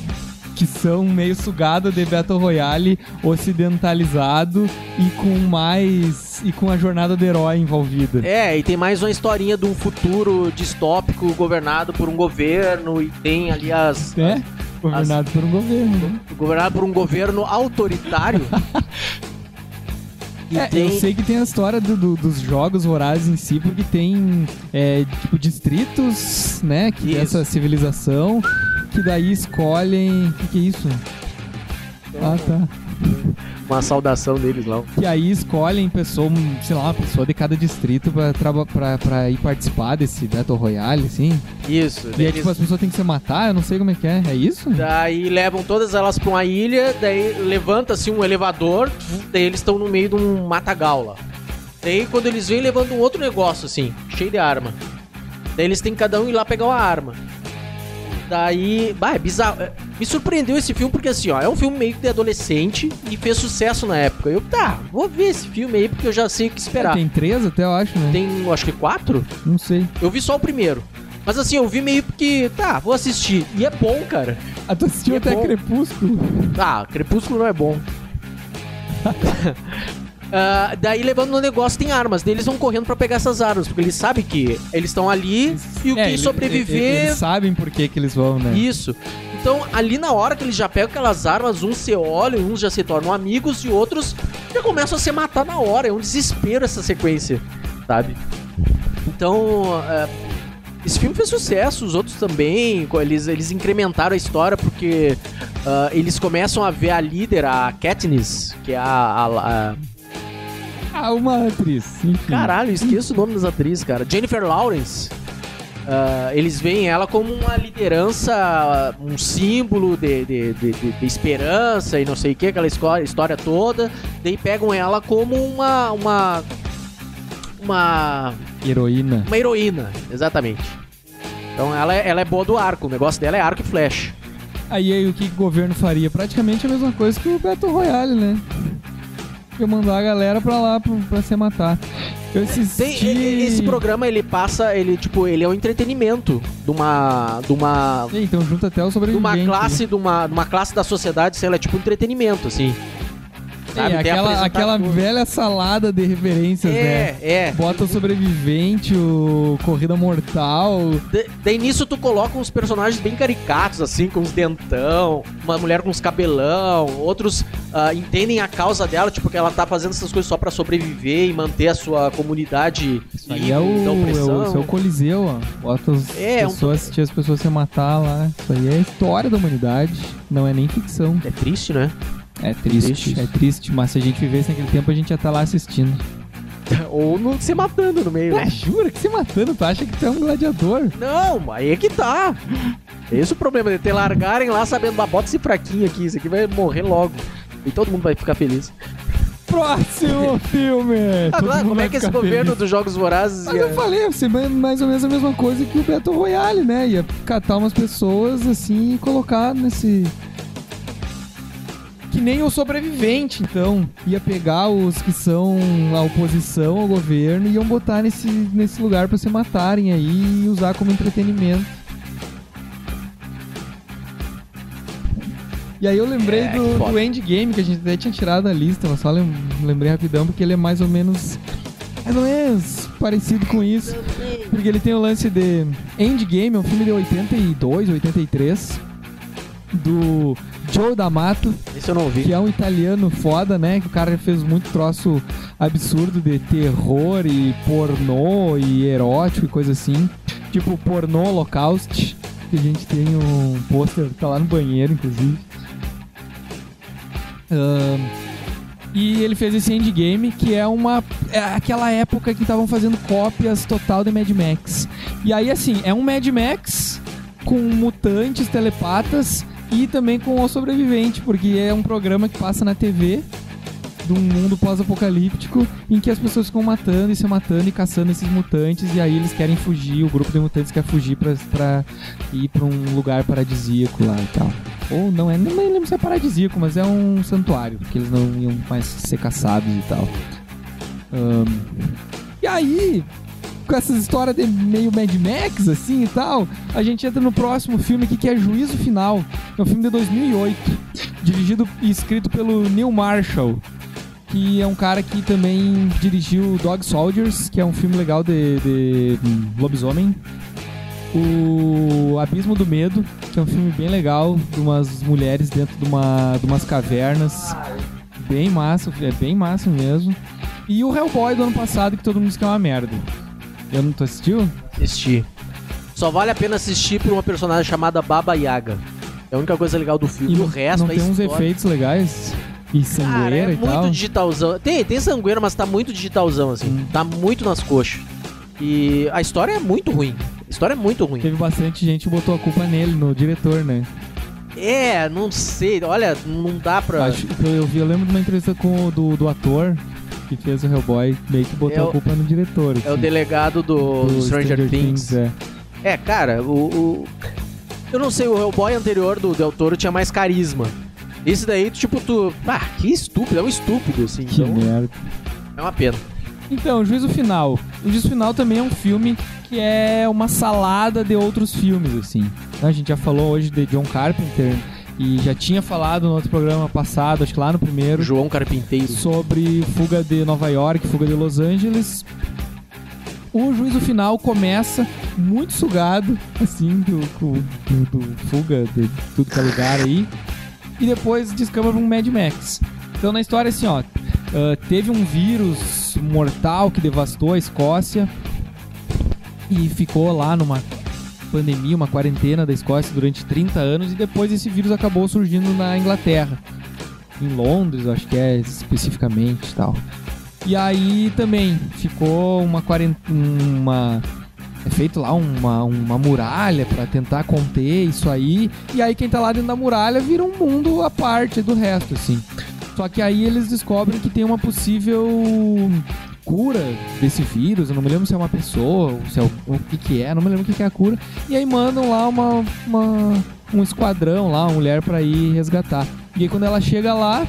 Speaker 1: que são meio sugado de Battle Royale ocidentalizado e com mais e com a jornada do herói envolvida.
Speaker 2: É, e tem mais uma historinha de um futuro distópico governado por um governo e tem ali as
Speaker 1: É, governado as, por um governo. Né?
Speaker 2: Governado por um governo autoritário. *laughs*
Speaker 1: É, tem... Eu sei que tem a história do, do, dos jogos vorazes em si, porque tem é, tipo distritos, né, que dessa civilização, que daí escolhem. O que, que é isso? Ah, tá
Speaker 2: uma saudação deles lá.
Speaker 1: E aí escolhem pessoa, sei lá, uma pessoa de cada distrito pra, pra, pra ir participar desse Battle Royale, assim.
Speaker 2: Isso.
Speaker 1: E aí, tipo, as pessoas têm que se matar, eu não sei como é que é. É isso?
Speaker 2: Daí levam todas elas pra uma ilha, daí levanta-se um elevador, daí eles estão no meio de um matagal lá. Daí quando eles vêm levando um outro negócio, assim, cheio de arma. Daí eles têm que cada um ir lá pegar uma arma. Daí, bah, é bizarro. Me surpreendeu esse filme porque assim, ó, é um filme meio que de adolescente e fez sucesso na época. Eu, tá, vou ver esse filme aí porque eu já sei o que esperar.
Speaker 1: É, tem três até, eu acho, né?
Speaker 2: Tem, acho que quatro?
Speaker 1: Não sei.
Speaker 2: Eu vi só o primeiro. Mas assim, eu vi meio porque, tá, vou assistir. E é bom, cara.
Speaker 1: Ah, tu assistiu é até Crepúsculo?
Speaker 2: Ah, Crepúsculo não é bom. Uh, *laughs* daí levando no negócio tem armas. Daí eles vão correndo para pegar essas armas, porque eles sabem que eles estão ali e o é, que sobreviver. Eles,
Speaker 1: eles, sabem por que, que eles vão, né?
Speaker 2: Isso. Então, ali na hora que eles já pegam aquelas armas, uns se olham, uns já se tornam amigos e outros já começam a se matar na hora. É um desespero essa sequência, sabe? Então, uh, esse filme fez sucesso, os outros também. Eles, eles incrementaram a história porque uh, eles começam a ver a líder, a Katniss, que é a, a, a
Speaker 1: ah, uma atriz. Enfim.
Speaker 2: Caralho, esqueço o nome das atrizes, cara. Jennifer Lawrence. Uh, eles veem ela como uma liderança, um símbolo de, de, de, de esperança e não sei o que, aquela história toda. Daí pegam ela como uma. uma. uma.
Speaker 1: Heroína.
Speaker 2: Uma heroína, exatamente. Então ela é, ela é boa do arco, o negócio dela é arco e flash.
Speaker 1: Aí, aí o que o governo faria? Praticamente a mesma coisa que o Battle Royale, né? eu mandar a galera pra lá pra, pra se matar. Eu assisti...
Speaker 2: Tem, esse programa, ele passa, ele, tipo, ele é um entretenimento de uma. De uma.
Speaker 1: Então junta até o sobrevivente.
Speaker 2: De uma classe, de uma, de uma classe da sociedade, sei lá, é tipo entretenimento, assim.
Speaker 1: Sabe? aquela, aquela velha salada de referências, é,
Speaker 2: né? É,
Speaker 1: Bota o sobrevivente, o Corrida Mortal.
Speaker 2: De, daí nisso tu coloca uns personagens bem caricatos, assim, com uns dentão, uma mulher com uns cabelão, outros uh, entendem a causa dela, tipo, que ela tá fazendo essas coisas só para sobreviver e manter a sua comunidade
Speaker 1: Isso aí é o. É o, seu coliseu, ó. Bota as é, pessoas, um... assistir as pessoas se matar lá. Isso aí é história da humanidade, não é nem ficção.
Speaker 2: É triste, né?
Speaker 1: É triste, triste, é triste, mas se a gente vivesse naquele tempo, a gente ia estar tá lá assistindo. *laughs*
Speaker 2: Ou no, se matando no meio.
Speaker 1: Ah, jura que se matando? Tu acha que tu é um gladiador?
Speaker 2: Não, aí é que tá. Esse é o problema de ter largarem lá sabendo, ah, bota esse fraquinho aqui, isso aqui vai morrer logo. E todo mundo vai ficar feliz.
Speaker 1: Próximo *laughs* filme!
Speaker 2: Ah, como é que esse feliz. governo dos Jogos Vorazes
Speaker 1: Mas ia... eu falei, ia ser mais ou menos a mesma coisa que o Battle Royale, né? Ia catar umas pessoas assim e colocar nesse que nem o sobrevivente, então. Ia pegar os que são a oposição ao governo e iam botar nesse, nesse lugar para se matarem aí e usar como entretenimento. E aí eu lembrei
Speaker 2: É,
Speaker 1: do, do Endgame, que a gente até tinha tirado da lista, mas só lem- lembrei rapidão, porque ele é mais ou menos. *laughs* Mais ou menos parecido com isso. Porque ele tem o lance de. Endgame é um filme de 82, 83. Do Joe D'Amato,
Speaker 2: Esse eu não vi.
Speaker 1: que é um italiano foda, né? Que o cara fez muito troço absurdo de terror e pornô e erótico e coisa assim. Tipo pornô Holocaust, que a gente tem um pôster, tá lá no banheiro, inclusive. Ahn, e ele fez esse endgame, que é uma. É aquela época que estavam fazendo cópias total de Mad Max. E aí, assim, é um Mad Max com mutantes, telepatas e também com o sobrevivente, porque é um programa que passa na TV de um mundo pós-apocalíptico em que as pessoas ficam matando e se matando e caçando esses mutantes e aí eles querem fugir, o grupo de mutantes quer fugir pra, pra ir pra um lugar paradisíaco lá e tal. Ou não é, não lembro se é paradisíaco, mas é um santuário, que eles não iam mais ser caçados e tal. Ahn, e aí, com essas histórias de meio Mad Max, assim e tal, a gente entra no próximo filme aqui que é Juízo Final. É um filme de 2008, dirigido e escrito pelo Neil Marshall, que é um cara que também dirigiu Dog Soldiers, que é um filme legal de, de lobisomem. O Abismo do Medo, que é um filme bem legal, de umas mulheres dentro de, uma, de umas cavernas. Bem massa, é bem massa mesmo. E o Hellboy do ano passado, que todo mundo diz que é uma merda. Eu não tô assistiu?
Speaker 2: Assistir. Só vale a pena assistir por uma personagem chamada Baba Yaga. É a única coisa legal do filme.
Speaker 1: não,
Speaker 2: o resto
Speaker 1: não
Speaker 2: é
Speaker 1: tem uns
Speaker 2: história.
Speaker 1: efeitos legais? E
Speaker 2: Cara,
Speaker 1: sangueira
Speaker 2: é
Speaker 1: e
Speaker 2: muito
Speaker 1: tal?
Speaker 2: digitalzão. Tem, tem sangueira, mas tá muito digitalzão, assim.
Speaker 1: Hum.
Speaker 2: Tá muito nas coxas. E a história é muito ruim. A história é muito ruim.
Speaker 1: Teve bastante gente que botou a culpa nele, no diretor, né?
Speaker 2: É, não sei. Olha, não dá pra.
Speaker 1: Acho eu, eu vi, eu lembro de uma entrevista com do, do ator que fez o Hellboy, meio que botou
Speaker 2: É o-
Speaker 1: a culpa no diretor.
Speaker 2: É o
Speaker 1: assim,
Speaker 2: delegado do,
Speaker 1: do
Speaker 2: Stranger, Things.
Speaker 1: é.
Speaker 2: É, cara, o, o- Eu não sei, o Hellboy anterior do Del Toro tinha mais carisma. Esse daí, tipo, tu. Ah, que estúpido, é um estúpido, assim.
Speaker 1: Que
Speaker 2: então,
Speaker 1: merda.
Speaker 2: é uma pena.
Speaker 1: Então, Juízo Final. O Juízo Final também é um filme que é uma salada de outros filmes, assim. A gente já falou hoje de John Carpenter e já tinha falado no outro programa passado, acho que lá no primeiro,
Speaker 2: João Carpinteiro.
Speaker 1: sobre fuga de Nova York, fuga de Los Angeles. O juízo final começa muito sugado, assim, do, do, do- fuga de tudo que é lugar aí. E depois descamba pra um Mad Max. Então na história assim, ó, ah, teve um vírus mortal que devastou a Escócia e ficou lá numa pandemia, uma quarentena da Escócia durante 30 anos e depois esse vírus acabou surgindo na Inglaterra em Londres, acho que é especificamente tal. E aí também ficou uma quarentena. Uma, é feito lá uma, uma muralha pra tentar conter isso aí. E aí quem tá lá dentro da muralha vira um mundo à parte do resto, assim. Só que aí eles descobrem que tem uma possível cura desse vírus. Eu não me lembro se é uma pessoa, se é o, o que que é, não me lembro o que que é a cura. E aí mandam lá uma, uma- um esquadrão lá, uma mulher pra ir resgatar. E aí quando ela chega lá,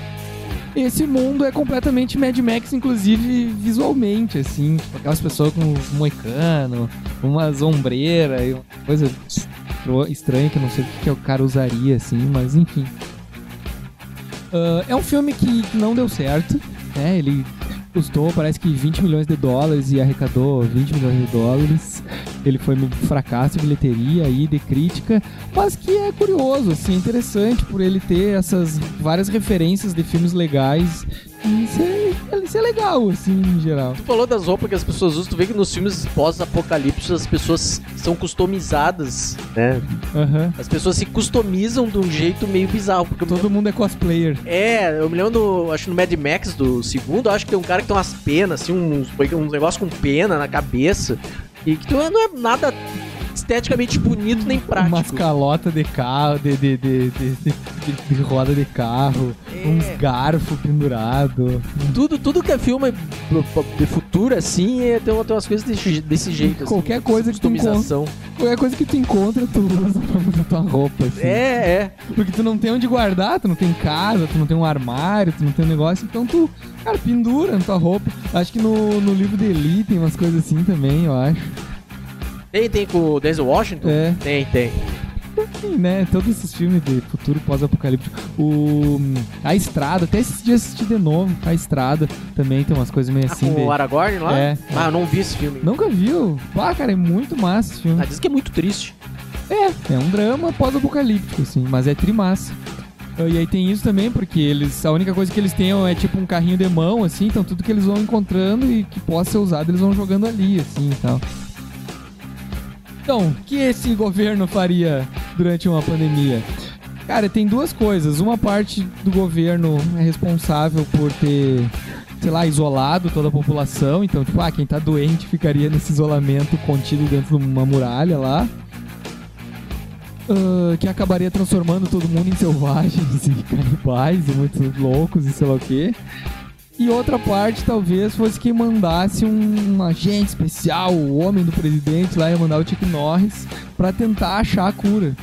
Speaker 1: esse mundo é completamente Mad Max, inclusive visualmente, assim. Tipo, aquelas pessoas com os moicano, umas ombreiras e uma coisa estranha que eu não sei o que, que o cara usaria, assim, mas enfim. Ah, é um filme que não deu certo, né? Ele custou, parece que 20 milhões de dólares e arrecadou 20 milhões de dólares. Ele foi um fracasso de bilheteria e de crítica, mas que é curioso, assim, interessante por ele ter essas várias referências de filmes legais e ser, ele ser legal, assim, em geral.
Speaker 2: Tu falou das roupas que as pessoas usam, tu vê que nos filmes pós-apocalipse as pessoas são customizadas, né?
Speaker 1: Aham.
Speaker 2: As pessoas se customizam de um jeito meio bizarro. Porque
Speaker 1: Todo mundo é cosplayer.
Speaker 2: É, eu me lembro do. Acho no Mad Max do segundo, acho que tem um cara que tem umas penas, assim, uns, um negócio com pena na cabeça. E que não é, não é nada esteticamente bonito nem prático.
Speaker 1: Umas calotas de carro, de, de, de, de, roda de carro,
Speaker 2: É.
Speaker 1: uns garfos pendurados.
Speaker 2: Tudo, tudo que é filme futuro, assim, é, tem, tem umas coisas desse, desse jeito. assim,
Speaker 1: Qualquer coisa que tu
Speaker 2: customização.
Speaker 1: Qualquer coisa que tu encontra, tu usa pra tua roupa, assim.
Speaker 2: É, é.
Speaker 1: Porque tu não tem onde guardar, tu não tem casa, tu não tem um armário, tu não tem um negócio, então tu, cara, pendura na tua roupa. Acho que no, no livro de Eli tem umas coisas assim também, eu acho.
Speaker 2: Tem, tem com o Denzel Washington?
Speaker 1: É.
Speaker 2: Tem, tem.
Speaker 1: Enfim, né? Todos esses filmes de futuro pós-apocalíptico. O. A Estrada, até esses dias assisti de novo. A Estrada também tem umas coisas meio
Speaker 2: Ah,
Speaker 1: assim. de-
Speaker 2: o Aragorn lá?
Speaker 1: É.
Speaker 2: Ah, eu não vi esse filme.
Speaker 1: Nunca viu? Pá, cara, é muito massa esse filme.
Speaker 2: Ah, diz que é muito triste.
Speaker 1: É, é um drama pós-apocalíptico, assim, mas é trimassa. Ah, E aí tem isso também, porque eles. A única coisa que eles têm é tipo um carrinho de mão, assim, então tudo que eles vão encontrando e que possa ser usado, eles vão jogando ali, assim e tal. Então, o que esse governo faria durante uma pandemia? Cara, tem duas coisas. Uma parte do governo é responsável por ter, sei lá, isolado toda a população. Então, tipo, ah, quem tá doente ficaria nesse isolamento contido dentro de uma muralha lá. Ah, que acabaria transformando todo mundo em selvagens *laughs* e canibais e muito loucos e sei lá o quê. E outra parte talvez fosse quem mandasse um, um agente especial, o homem do presidente lá ia mandar o Chuck Norris pra tentar achar a cura.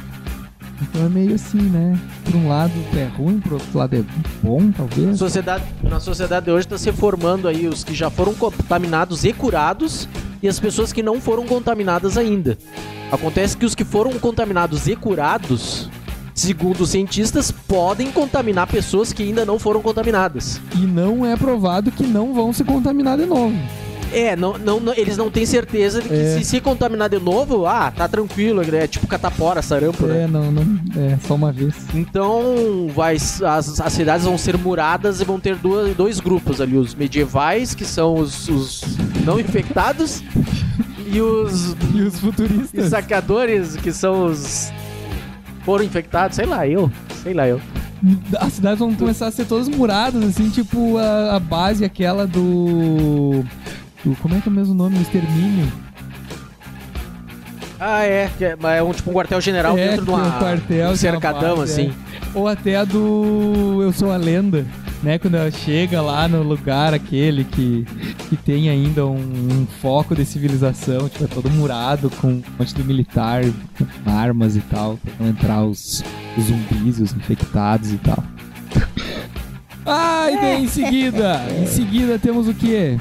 Speaker 1: Então é meio assim, né? Por um lado é ruim, por outro lado é bom, talvez.
Speaker 2: Sociedade, na sociedade de hoje está se formando aí os que já foram contaminados e curados e as pessoas que não foram contaminadas ainda. Acontece que os que foram contaminados e curados, segundo os cientistas, podem contaminar pessoas que ainda não foram contaminadas.
Speaker 1: E não é provado que não vão se contaminar de novo.
Speaker 2: É, não, não, não- eles não têm certeza de que
Speaker 1: É.
Speaker 2: se se contaminar de novo, ah, tá tranquilo, é tipo catapora, sarampo, né?
Speaker 1: É, não, não. É, só uma vez.
Speaker 2: Então, vai, as, as cidades vão ser muradas e vão ter duas, dois grupos ali: os medievais, que são os, os não infectados, e os *laughs*
Speaker 1: E os futuristas?
Speaker 2: saqueadores, que são os foram infectados. Sei lá, eu. Sei lá, eu.
Speaker 1: As cidades vão começar a ser todas muradas, assim, tipo a, a base aquela do. Como é que é o mesmo nome? Do extermínio.
Speaker 2: Ah, é. é, é um tipo um quartel-general
Speaker 1: É,
Speaker 2: dentro de
Speaker 1: que é
Speaker 2: uma,
Speaker 1: um quartel,
Speaker 2: um
Speaker 1: é uma
Speaker 2: cercadão,
Speaker 1: base,
Speaker 2: assim.
Speaker 1: Ou até a do Eu Sou a Lenda, né? Quando ela chega lá no lugar aquele que, que tem ainda um, um foco de civilização, tipo, é todo murado com um monte de militar, com armas e tal, pra não entrar os, os zumbis, os infectados e tal. *laughs* Ah, e daí em seguida, em seguida temos o quê?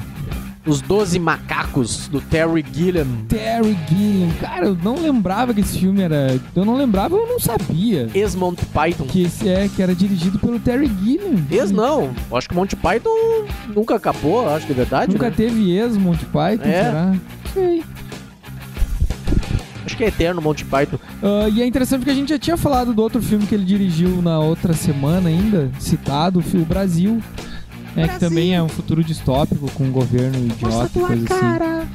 Speaker 2: Os Doze Macacos, do Terry Gilliam.
Speaker 1: Terry Gilliam. Cara, eu não lembrava que esse filme era. Eu não lembrava, eu não sabia.
Speaker 2: Ex-Monty Python.
Speaker 1: Que esse é, que era dirigido pelo Terry Gilliam.
Speaker 2: Ex não. Acho que Monty Python nunca acabou, acho que é verdade.
Speaker 1: Nunca
Speaker 2: né?
Speaker 1: teve ex Monty Python,
Speaker 2: É?
Speaker 1: será? Não sei.
Speaker 2: Acho que é eterno Monty Python.
Speaker 1: Ah, e é interessante porque a gente já tinha falado do outro filme que ele dirigiu na outra semana ainda, citado, o Brasil. né, que também é um futuro distópico com um governo idiota e coisa assim.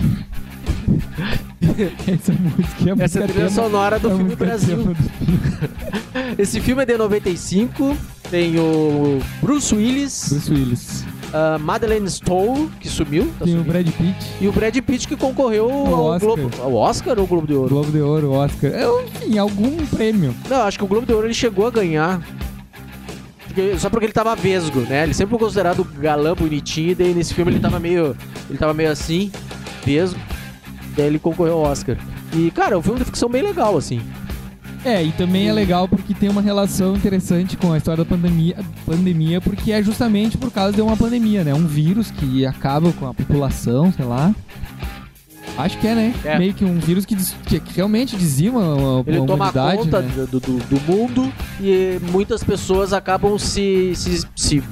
Speaker 1: *laughs* Essa música é a
Speaker 2: Essa é trilha
Speaker 1: tema-
Speaker 2: sonora do
Speaker 1: é
Speaker 2: filme Brasil.
Speaker 1: tema do filme. *laughs*
Speaker 2: Esse filme é de 95. Tem o Bruce Willis,
Speaker 1: Bruce Willis.
Speaker 2: a Madeleine Stowe, que sumiu. tá
Speaker 1: Tem o
Speaker 2: sumindo,
Speaker 1: Brad Pitt,
Speaker 2: E o Brad Pitt que concorreu ao
Speaker 1: Oscar.
Speaker 2: Globo. Ao Oscar ou Globo de Ouro?
Speaker 1: Globo de Ouro, Oscar. É, Enfim, algum prêmio.
Speaker 2: Não, acho que o Globo de Ouro ele chegou a ganhar. Porque- Só porque ele tava vesgo, né? Ele sempre foi considerado galã bonitinho, e daí nesse filme ele tava meio. Ele tava meio assim, vesgo. Daí ele concorreu ao Oscar. E, cara, é um filme de ficção bem legal, assim.
Speaker 1: É, e também é legal porque tem uma relação interessante com a história da pandemia, pandemia, porque é justamente por causa de uma pandemia, né? Um vírus que acaba com a população, sei lá. Acho que é, né?
Speaker 2: É.
Speaker 1: Meio que um vírus que, que realmente dizima a, a
Speaker 2: Ele toma
Speaker 1: humanidade,
Speaker 2: conta
Speaker 1: né?
Speaker 2: do, do, do mundo e muitas pessoas acabam se, se, se,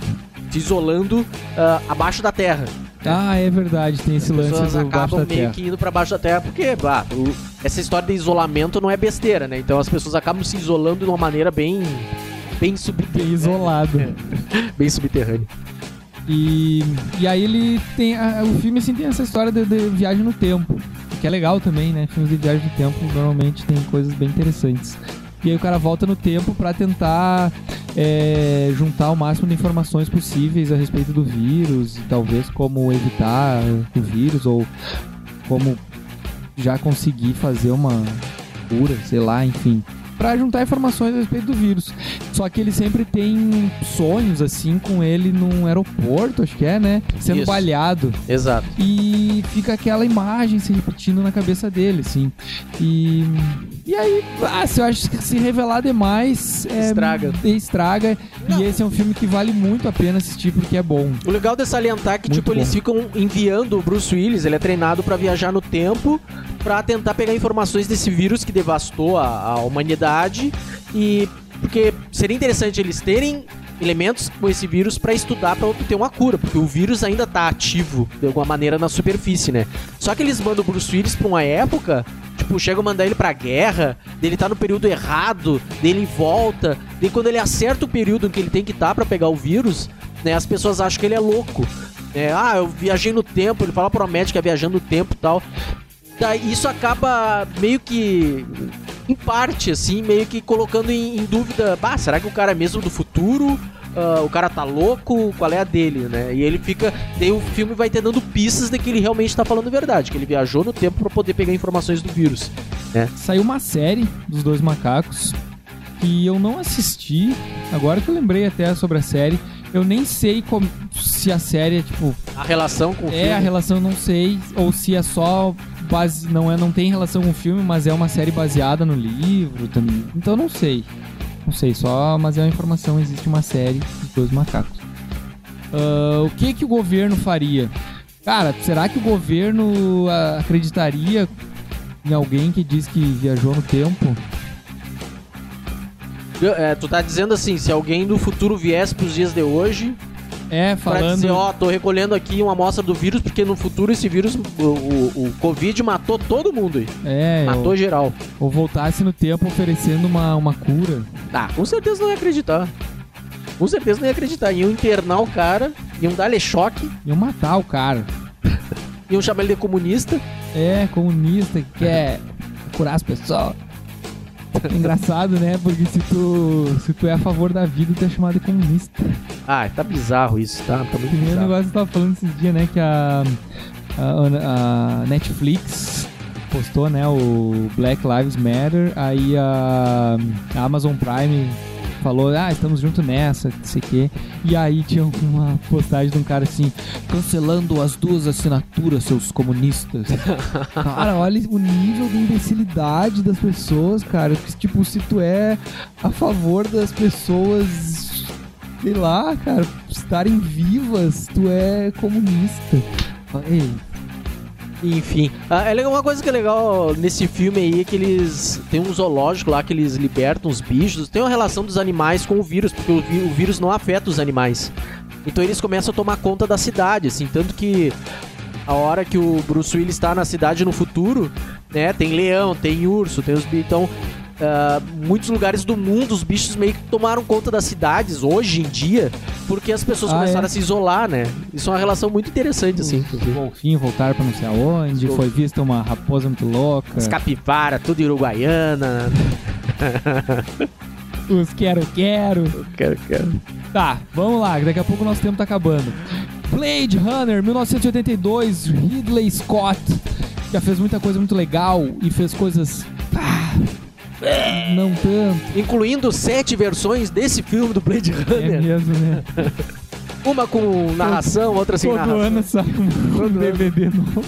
Speaker 2: isolando ah, abaixo da terra.
Speaker 1: Ah, é verdade, tem esse
Speaker 2: As
Speaker 1: lance
Speaker 2: pessoas
Speaker 1: do
Speaker 2: acabam meio
Speaker 1: terra.
Speaker 2: que indo pra baixo da terra porque ah, o- essa história de isolamento não é besteira, né? Então as pessoas acabam se isolando de uma maneira bem bem subterrânea.
Speaker 1: Bem isolado. *laughs*
Speaker 2: Bem subterrânea.
Speaker 1: E, e aí ele tem. a- o filme assim tem essa história de, de viagem no tempo. Que é legal também, né? Filmes de viagem no tempo normalmente tem coisas bem interessantes. E aí o cara volta no tempo pra tentar é, juntar o máximo de informações possíveis a respeito do vírus, e talvez como evitar o vírus, ou como já conseguir fazer uma cura, sei lá, enfim. Pra juntar informações a respeito do vírus. Só que ele sempre tem sonhos, assim, com ele num aeroporto, acho que é, né? Sendo
Speaker 2: Isso.
Speaker 1: baleado.
Speaker 2: Exato.
Speaker 1: E fica aquela imagem se repetindo na cabeça dele, assim. E. E aí, ah, se eu acho que se revelar demais. É,
Speaker 2: Estraga.
Speaker 1: Estraga. E esse é um filme que vale muito a pena assistir porque é bom.
Speaker 2: O legal de salientar é que,
Speaker 1: Muito
Speaker 2: tipo, eles
Speaker 1: bom.
Speaker 2: ficam enviando o Bruce Willis, ele é treinado pra viajar no tempo, pra tentar pegar informações desse vírus que devastou a, a humanidade e porque seria interessante eles terem elementos com esse vírus pra estudar pra obter uma cura, porque o vírus ainda tá ativo de alguma maneira na superfície, né? Só que eles mandam o Bruce Willis pra uma época Tipo, chega a mandar ele pra guerra, dele tá no período errado, dele volta, e quando ele acerta o período que ele tem que estar pra pegar o vírus, né, as pessoas acham que ele é louco. É, ah, eu viajei no tempo, ele fala pro médico que é viajando no tempo e tal. Daí isso acaba meio que, em parte, assim, meio que colocando em, em dúvida, bah, será que o cara é mesmo do futuro? Ah, o cara tá louco, qual é a dele, né? E ele fica. Daí o filme vai te dando pistas de que ele realmente tá falando a verdade, que ele viajou no tempo pra poder pegar informações do vírus.
Speaker 1: Saiu uma série dos dois macacos que eu não assisti. Agora que eu lembrei até sobre a série. Eu nem sei como, se a série é tipo.
Speaker 2: A relação com o
Speaker 1: É
Speaker 2: filme.
Speaker 1: a relação, eu não sei. Ou se é só. Base, não, é, não tem relação com o filme, mas é uma série baseada no livro também. Então não sei. Não sei, só. Mas é uma informação: existe uma série dos dois macacos. Ah, o que que o governo faria? Cara, será que o governo ah, acreditaria em alguém que diz que viajou no tempo?
Speaker 2: É, tu tá dizendo assim, se alguém do futuro viesse pros dias de hoje
Speaker 1: É,
Speaker 2: pra
Speaker 1: falando.
Speaker 2: dizer, ó, tô recolhendo aqui uma amostra do vírus, porque no futuro esse vírus, o, o, o Covid matou todo mundo aí.
Speaker 1: É,
Speaker 2: Matou
Speaker 1: ou,
Speaker 2: geral.
Speaker 1: ou voltasse no tempo oferecendo uma, uma cura.
Speaker 2: Ah, com certeza não ia acreditar. Com certeza não ia acreditar. Iam internar o cara, iam dar-lhe choque,
Speaker 1: Iam matar o cara.
Speaker 2: iam chamar ele de comunista.
Speaker 1: É, comunista que quer curar as pessoas. *laughs* Engraçado, né? Porque se tu, se tu é a favor da vida, tu é chamado de comunista.
Speaker 2: Ah, tá bizarro isso, tá? Tá muito
Speaker 1: nem o
Speaker 2: bizarro.
Speaker 1: negócio que eu tava falando esses dias, né? Que a, a, a Netflix postou, né? O Black Lives Matter. Aí a, a Amazon Prime falou, ah, estamos junto nessa, não sei o quê. E aí tinha uma postagem de um cara assim, cancelando as duas assinaturas, seus comunistas. *laughs* cara, olha o nível de imbecilidade das pessoas, cara. Tipo, se tu é a favor das pessoas, sei lá, cara, estarem vivas, tu é comunista. Ei,
Speaker 2: Enfim, ah, é legal, uma coisa que é legal nesse filme aí é que eles tem um zoológico lá que eles libertam os bichos, tem uma relação dos animais com o vírus, porque o, o vírus não afeta os animais. Então eles começam a tomar conta da cidade, assim, tanto que a hora que o Bruce Willis está na cidade no futuro, né, tem leão, tem urso, tem os então ah, muitos lugares do mundo os bichos meio que tomaram conta das cidades hoje em dia, porque as pessoas
Speaker 1: Ah,
Speaker 2: começaram
Speaker 1: é?
Speaker 2: a se isolar, né? Isso é uma relação muito interessante, assim.
Speaker 1: os golfinhos voltaram pra não sei aonde, foi vista uma raposa muito louca,
Speaker 2: As capivara, tudo uruguaiana. *laughs*
Speaker 1: os quero, quero.
Speaker 2: Quero, quero.
Speaker 1: Tá, vamos lá, daqui a pouco o nosso tempo tá acabando. Blade Runner, 1982, Ridley Scott. Já fez muita coisa muito legal e fez coisas. ah, não tanto.
Speaker 2: Incluindo sete versões desse filme do Blade
Speaker 1: É
Speaker 2: Runner.
Speaker 1: mesmo, né? *laughs*
Speaker 2: Uma com narração, outra sem
Speaker 1: Todo
Speaker 2: narração.
Speaker 1: ano sai um
Speaker 2: Todo. *laughs*
Speaker 1: DVD novo.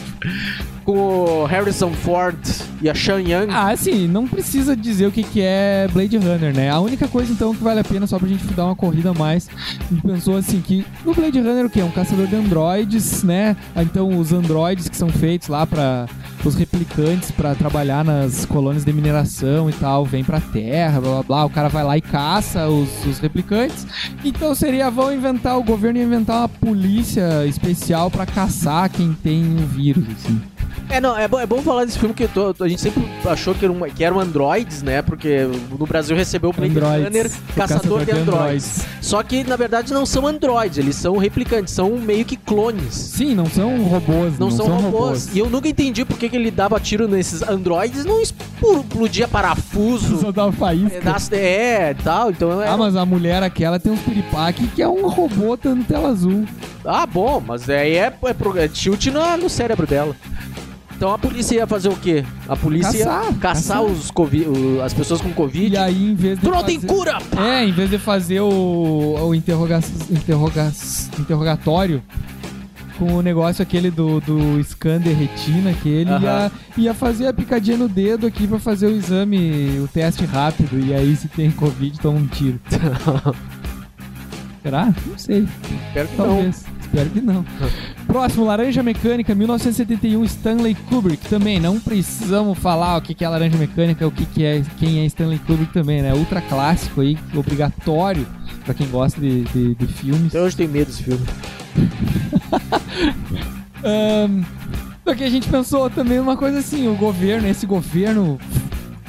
Speaker 2: Com o Harrison Ford e a Sean Young.
Speaker 1: Ah, sim, não precisa dizer o que, que é Blade Runner, né? A única coisa, então, que vale a pena, só pra gente dar uma corrida a mais, a gente pensou assim, que no Blade Runner o quê? É um caçador de androides, né? Então, os androides que são feitos lá para os replicantes pra trabalhar nas colônias de mineração e tal, vem pra Terra, blá blá blá, o cara vai lá e caça os, os replicantes. Então seria, vão inventar, o governo ia inventar uma polícia especial pra caçar quem tem o vírus, assim.
Speaker 2: É, não, é bom, é bom falar desse filme que tô- a gente sempre achou que, era uma- que eram androids, né? Porque no Brasil recebeu o Blade
Speaker 1: Androids.
Speaker 2: Runner,
Speaker 1: O
Speaker 2: caçador, de androids.
Speaker 1: androids.
Speaker 2: Só que, na verdade, não são androids, eles são replicantes, são meio que clones.
Speaker 1: Sim, não são robôs,
Speaker 2: Não, são, robôs. E eu nunca entendi por que, que ele dava tiro nesses androids e não explodia parafuso.
Speaker 1: Só dá faísca.
Speaker 2: pedaço É, tal. Então é.
Speaker 1: Ah, mas a mulher aquela tem uns piripaque que é um robô dando tela azul.
Speaker 2: Ah, bom, mas aí é, é, pro- é tilt no, no cérebro dela. Então a polícia ia fazer o quê? A polícia ia
Speaker 1: Caçar,
Speaker 2: caçar,
Speaker 1: caçar.
Speaker 2: Os COVID, o- as pessoas com Covid.
Speaker 1: E aí, em vez de.
Speaker 2: tu não tem cura!
Speaker 1: É, em vez de fazer o, o interroga, interroga, interrogatório com o negócio aquele do, do scan de retina, aquele
Speaker 2: Aham.
Speaker 1: ia, ia fazer a picadinha no dedo aqui pra fazer o exame, o teste rápido. E aí, se tem Covid, toma um tiro. *laughs* Será? Não sei.
Speaker 2: Espero que não.
Speaker 1: Talvez. Espero que não. Próximo, Laranja Mecânica, 1971, Stanley Kubrick. Também não precisamos falar o que é Laranja Mecânica, o que é, quem é Stanley Kubrick também, né? Ultra clássico aí, obrigatório pra quem gosta de, de, de filmes.
Speaker 2: Até hoje tenho medo desse filme. *laughs*
Speaker 1: Ahn, só que a gente pensou também uma coisa assim, o governo, esse governo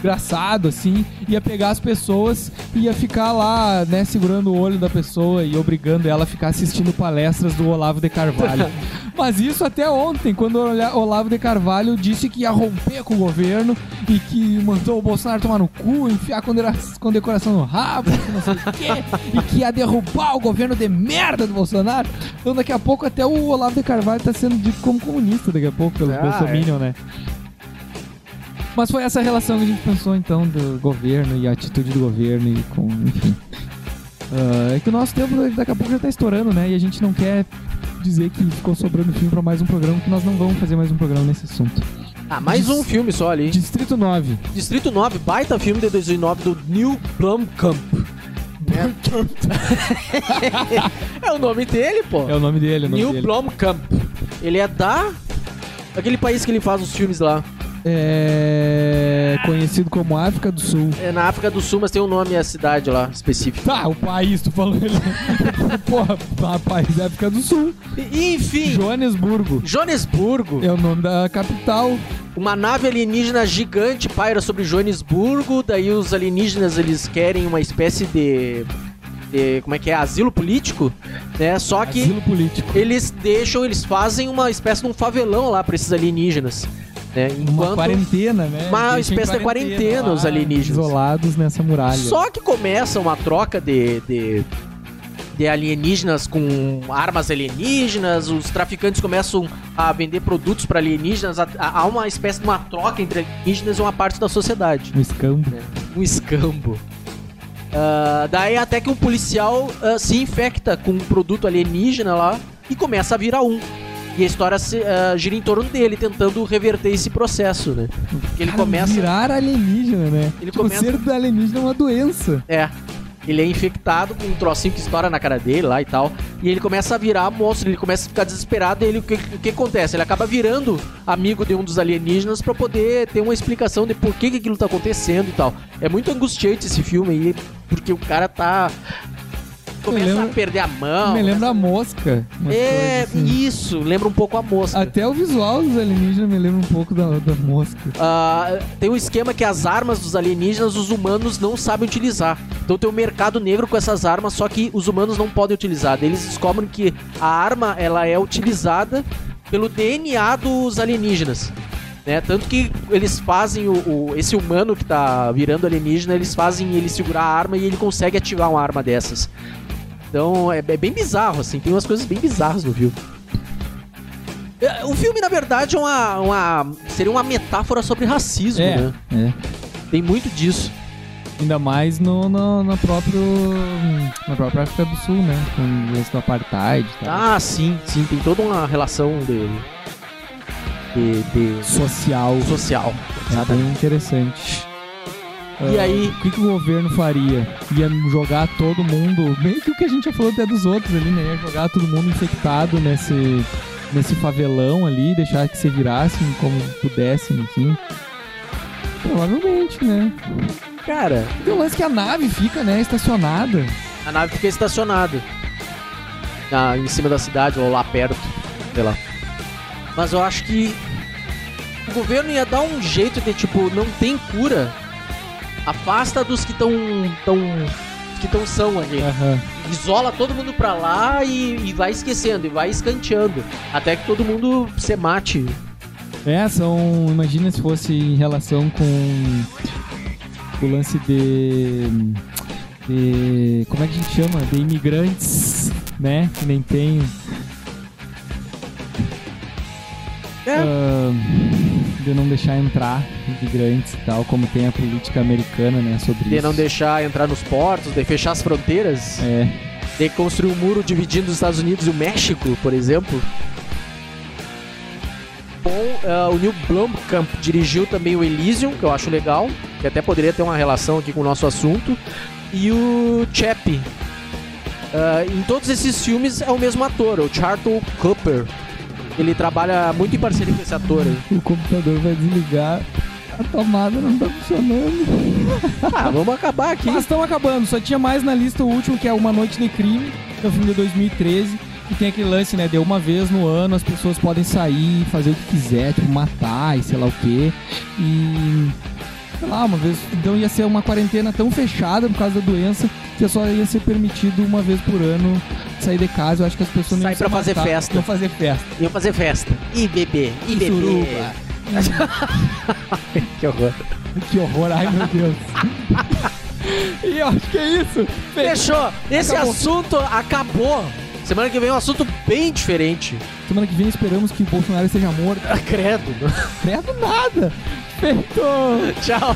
Speaker 1: engraçado, assim, ia pegar as pessoas e ia ficar lá, né, segurando o olho da pessoa e obrigando ela a ficar assistindo palestras do Olavo de Carvalho. *laughs* Mas isso até ontem, quando o Ola- Olavo de Carvalho disse que ia romper com o governo e que mandou o Bolsonaro tomar no cu, enfiar condecoração no rabo, não sei o quê, e que ia derrubar o governo de merda do Bolsonaro. Então daqui a pouco até o Olavo de Carvalho tá sendo dito como comunista daqui a pouco pelo
Speaker 2: Ah,
Speaker 1: Bolsominion, né? Mas foi essa relação que a gente pensou então do governo e a atitude do governo e com, enfim. Ah, é que o nosso tempo daqui a pouco já tá estourando, né? E a gente não quer dizer que ficou sobrando filme pra mais um programa, que nós não vamos fazer mais um programa nesse assunto.
Speaker 2: Ah, mais um filme só ali.
Speaker 1: Distrito 9.
Speaker 2: Distrito 9, baita filme de 2009 do Neil Blomkamp. *laughs* É o nome dele, pô.
Speaker 1: É o nome dele, é o nome
Speaker 2: Neil
Speaker 1: dele.
Speaker 2: Blomkamp. Ele é da... Aquele país que ele faz os filmes lá.
Speaker 1: É conhecido como África do Sul.
Speaker 2: É na África do Sul, mas tem um nome a cidade lá, específico.
Speaker 1: Tá, o país, tu falou ele. *laughs* Porra, país da África do Sul.
Speaker 2: E, enfim,
Speaker 1: Joanesburgo.
Speaker 2: Joanesburgo.
Speaker 1: É o nome da capital.
Speaker 2: Uma nave alienígena gigante paira sobre Joanesburgo, daí os alienígenas eles querem uma espécie de, de- como é que é, asilo político, né? Só que
Speaker 1: Asilo político.
Speaker 2: eles deixam, eles fazem uma espécie de um favelão lá pra esses alienígenas, né?
Speaker 1: Uma
Speaker 2: Enquanto
Speaker 1: quarentena, né?
Speaker 2: Uma espécie de quarentena os
Speaker 1: lá,
Speaker 2: alienígenas.
Speaker 1: Isolados nessa muralha.
Speaker 2: Só que começa uma troca de, de, de alienígenas com armas alienígenas, os traficantes começam a vender produtos para alienígenas, há- uma espécie de uma troca entre alienígenas e uma parte da sociedade.
Speaker 1: Um escambo.
Speaker 2: Um escambo. Ah, daí até que um policial ah, se infecta com um produto alienígena lá e começa a virar um. E a história se, ah, gira em torno dele, tentando reverter esse processo, né? Porque ele
Speaker 1: Cara,
Speaker 2: começa.
Speaker 1: Virar alienígena, né?
Speaker 2: Ele
Speaker 1: tipo,
Speaker 2: começa-
Speaker 1: ser alienígena é uma doença.
Speaker 2: É. Ele é infectado com um trocinho que estoura na cara dele lá e tal. E ele começa a virar monstro, ele começa a ficar desesperado. E ele, o, que, o que acontece? Ele acaba virando amigo de um dos alienígenas pra poder ter uma explicação de por que, que aquilo tá acontecendo e tal. É muito angustiante esse filme aí, porque o cara tá. Começa
Speaker 1: lembro-
Speaker 2: a perder a mão.
Speaker 1: Me lembra a mosca.
Speaker 2: É,
Speaker 1: assim.
Speaker 2: isso, lembra um pouco a mosca.
Speaker 1: Até o visual dos alienígenas me lembra um pouco da, da mosca.
Speaker 2: Ah, tem um esquema que as armas dos alienígenas os humanos não sabem utilizar. Então tem um mercado negro com essas armas, só que os humanos não podem utilizar. Eles descobrem que a arma ela é utilizada pelo DNA dos alienígenas. Né? Tanto que eles fazem o, o- esse humano que tá virando alienígena, eles fazem ele segurar a arma e ele consegue ativar uma arma dessas. Então é, é bem bizarro, assim, tem umas coisas bem bizarras no filme. É, O filme, na verdade, é uma, uma- seria uma metáfora sobre racismo,
Speaker 1: É,
Speaker 2: né?
Speaker 1: é.
Speaker 2: Tem muito disso.
Speaker 1: Ainda mais no, no, na, próprio, na própria África do Sul, né? Com o lance do apartheid e tal.
Speaker 2: Ah, sim, sim, tem toda uma relação de. de. de
Speaker 1: Social.
Speaker 2: social.
Speaker 1: É bem interessante.
Speaker 2: E
Speaker 1: Ah,
Speaker 2: aí-
Speaker 1: O que, que o governo faria? Ia jogar todo mundo, meio que o que a gente já falou até dos outros ali, né? Ia jogar todo mundo infectado nesse, nesse favelão ali, deixar que se virassem como pudessem, enfim. Provavelmente, né?
Speaker 2: Cara,
Speaker 1: Tem o lance que a nave fica, né, estacionada.
Speaker 2: a nave fica estacionada. Na, em cima da cidade, ou lá perto. Sei lá. Mas eu acho que. O governo ia dar um jeito de, tipo, não tem cura. Afasta dos que estão. tão. que estão são ali.
Speaker 1: Aham.
Speaker 2: isola todo mundo pra lá e, e vai esquecendo, e vai escanteando. Até que todo mundo se mate.
Speaker 1: É, são. Imagina se fosse em relação com o lance de. de como é que a gente chama? De imigrantes, né? Que nem tem.
Speaker 2: É.
Speaker 1: Ah, de não deixar entrar imigrantes e tal, como tem a política americana, né, sobre
Speaker 2: De
Speaker 1: isso.
Speaker 2: não deixar entrar nos portos, de fechar as fronteiras,
Speaker 1: É,
Speaker 2: de construir um muro dividindo os Estados Unidos e o México, por exemplo. Com ah, o Neil Blomkamp dirigiu também o Elysium, que eu acho legal, que até poderia ter uma relação aqui com o nosso assunto. E o Chappie. Ah, em todos esses filmes é o mesmo ator, o Charlton Cooper. Ele trabalha muito em parceria com esse ator. aí.
Speaker 1: o computador vai desligar, a tomada não tá funcionando.
Speaker 2: Ah, vamos acabar aqui.
Speaker 1: Mas estamos acabando, só tinha mais na lista o último, que é Uma Noite de Crime, que é o filme de 2013, que tem aquele lance, né, de uma vez no ano as pessoas podem sair, fazer o que quiser, tipo, matar e sei lá o quê. E... Sei lá, uma vez... Então ia ser uma quarentena tão fechada por causa da doença, que só ia ser permitido uma vez por ano sair de casa. Eu acho que as pessoas não
Speaker 2: Sair
Speaker 1: iam
Speaker 2: pra fazer
Speaker 1: matar,
Speaker 2: festa.
Speaker 1: Iam fazer festa.
Speaker 2: Iam fazer festa. E beber. E,
Speaker 1: E
Speaker 2: beber.
Speaker 1: suruba. *laughs*
Speaker 2: que horror.
Speaker 1: Que horror, ai meu Deus. *laughs* e eu acho que é isso.
Speaker 2: Fechou. Esse
Speaker 1: Acabou.
Speaker 2: assunto acabou. Semana que vem é um assunto bem diferente.
Speaker 1: Semana que vem esperamos que o Bolsonaro esteja morto. *laughs*
Speaker 2: Credo.
Speaker 1: Credo nada. Feito.
Speaker 2: Tchau.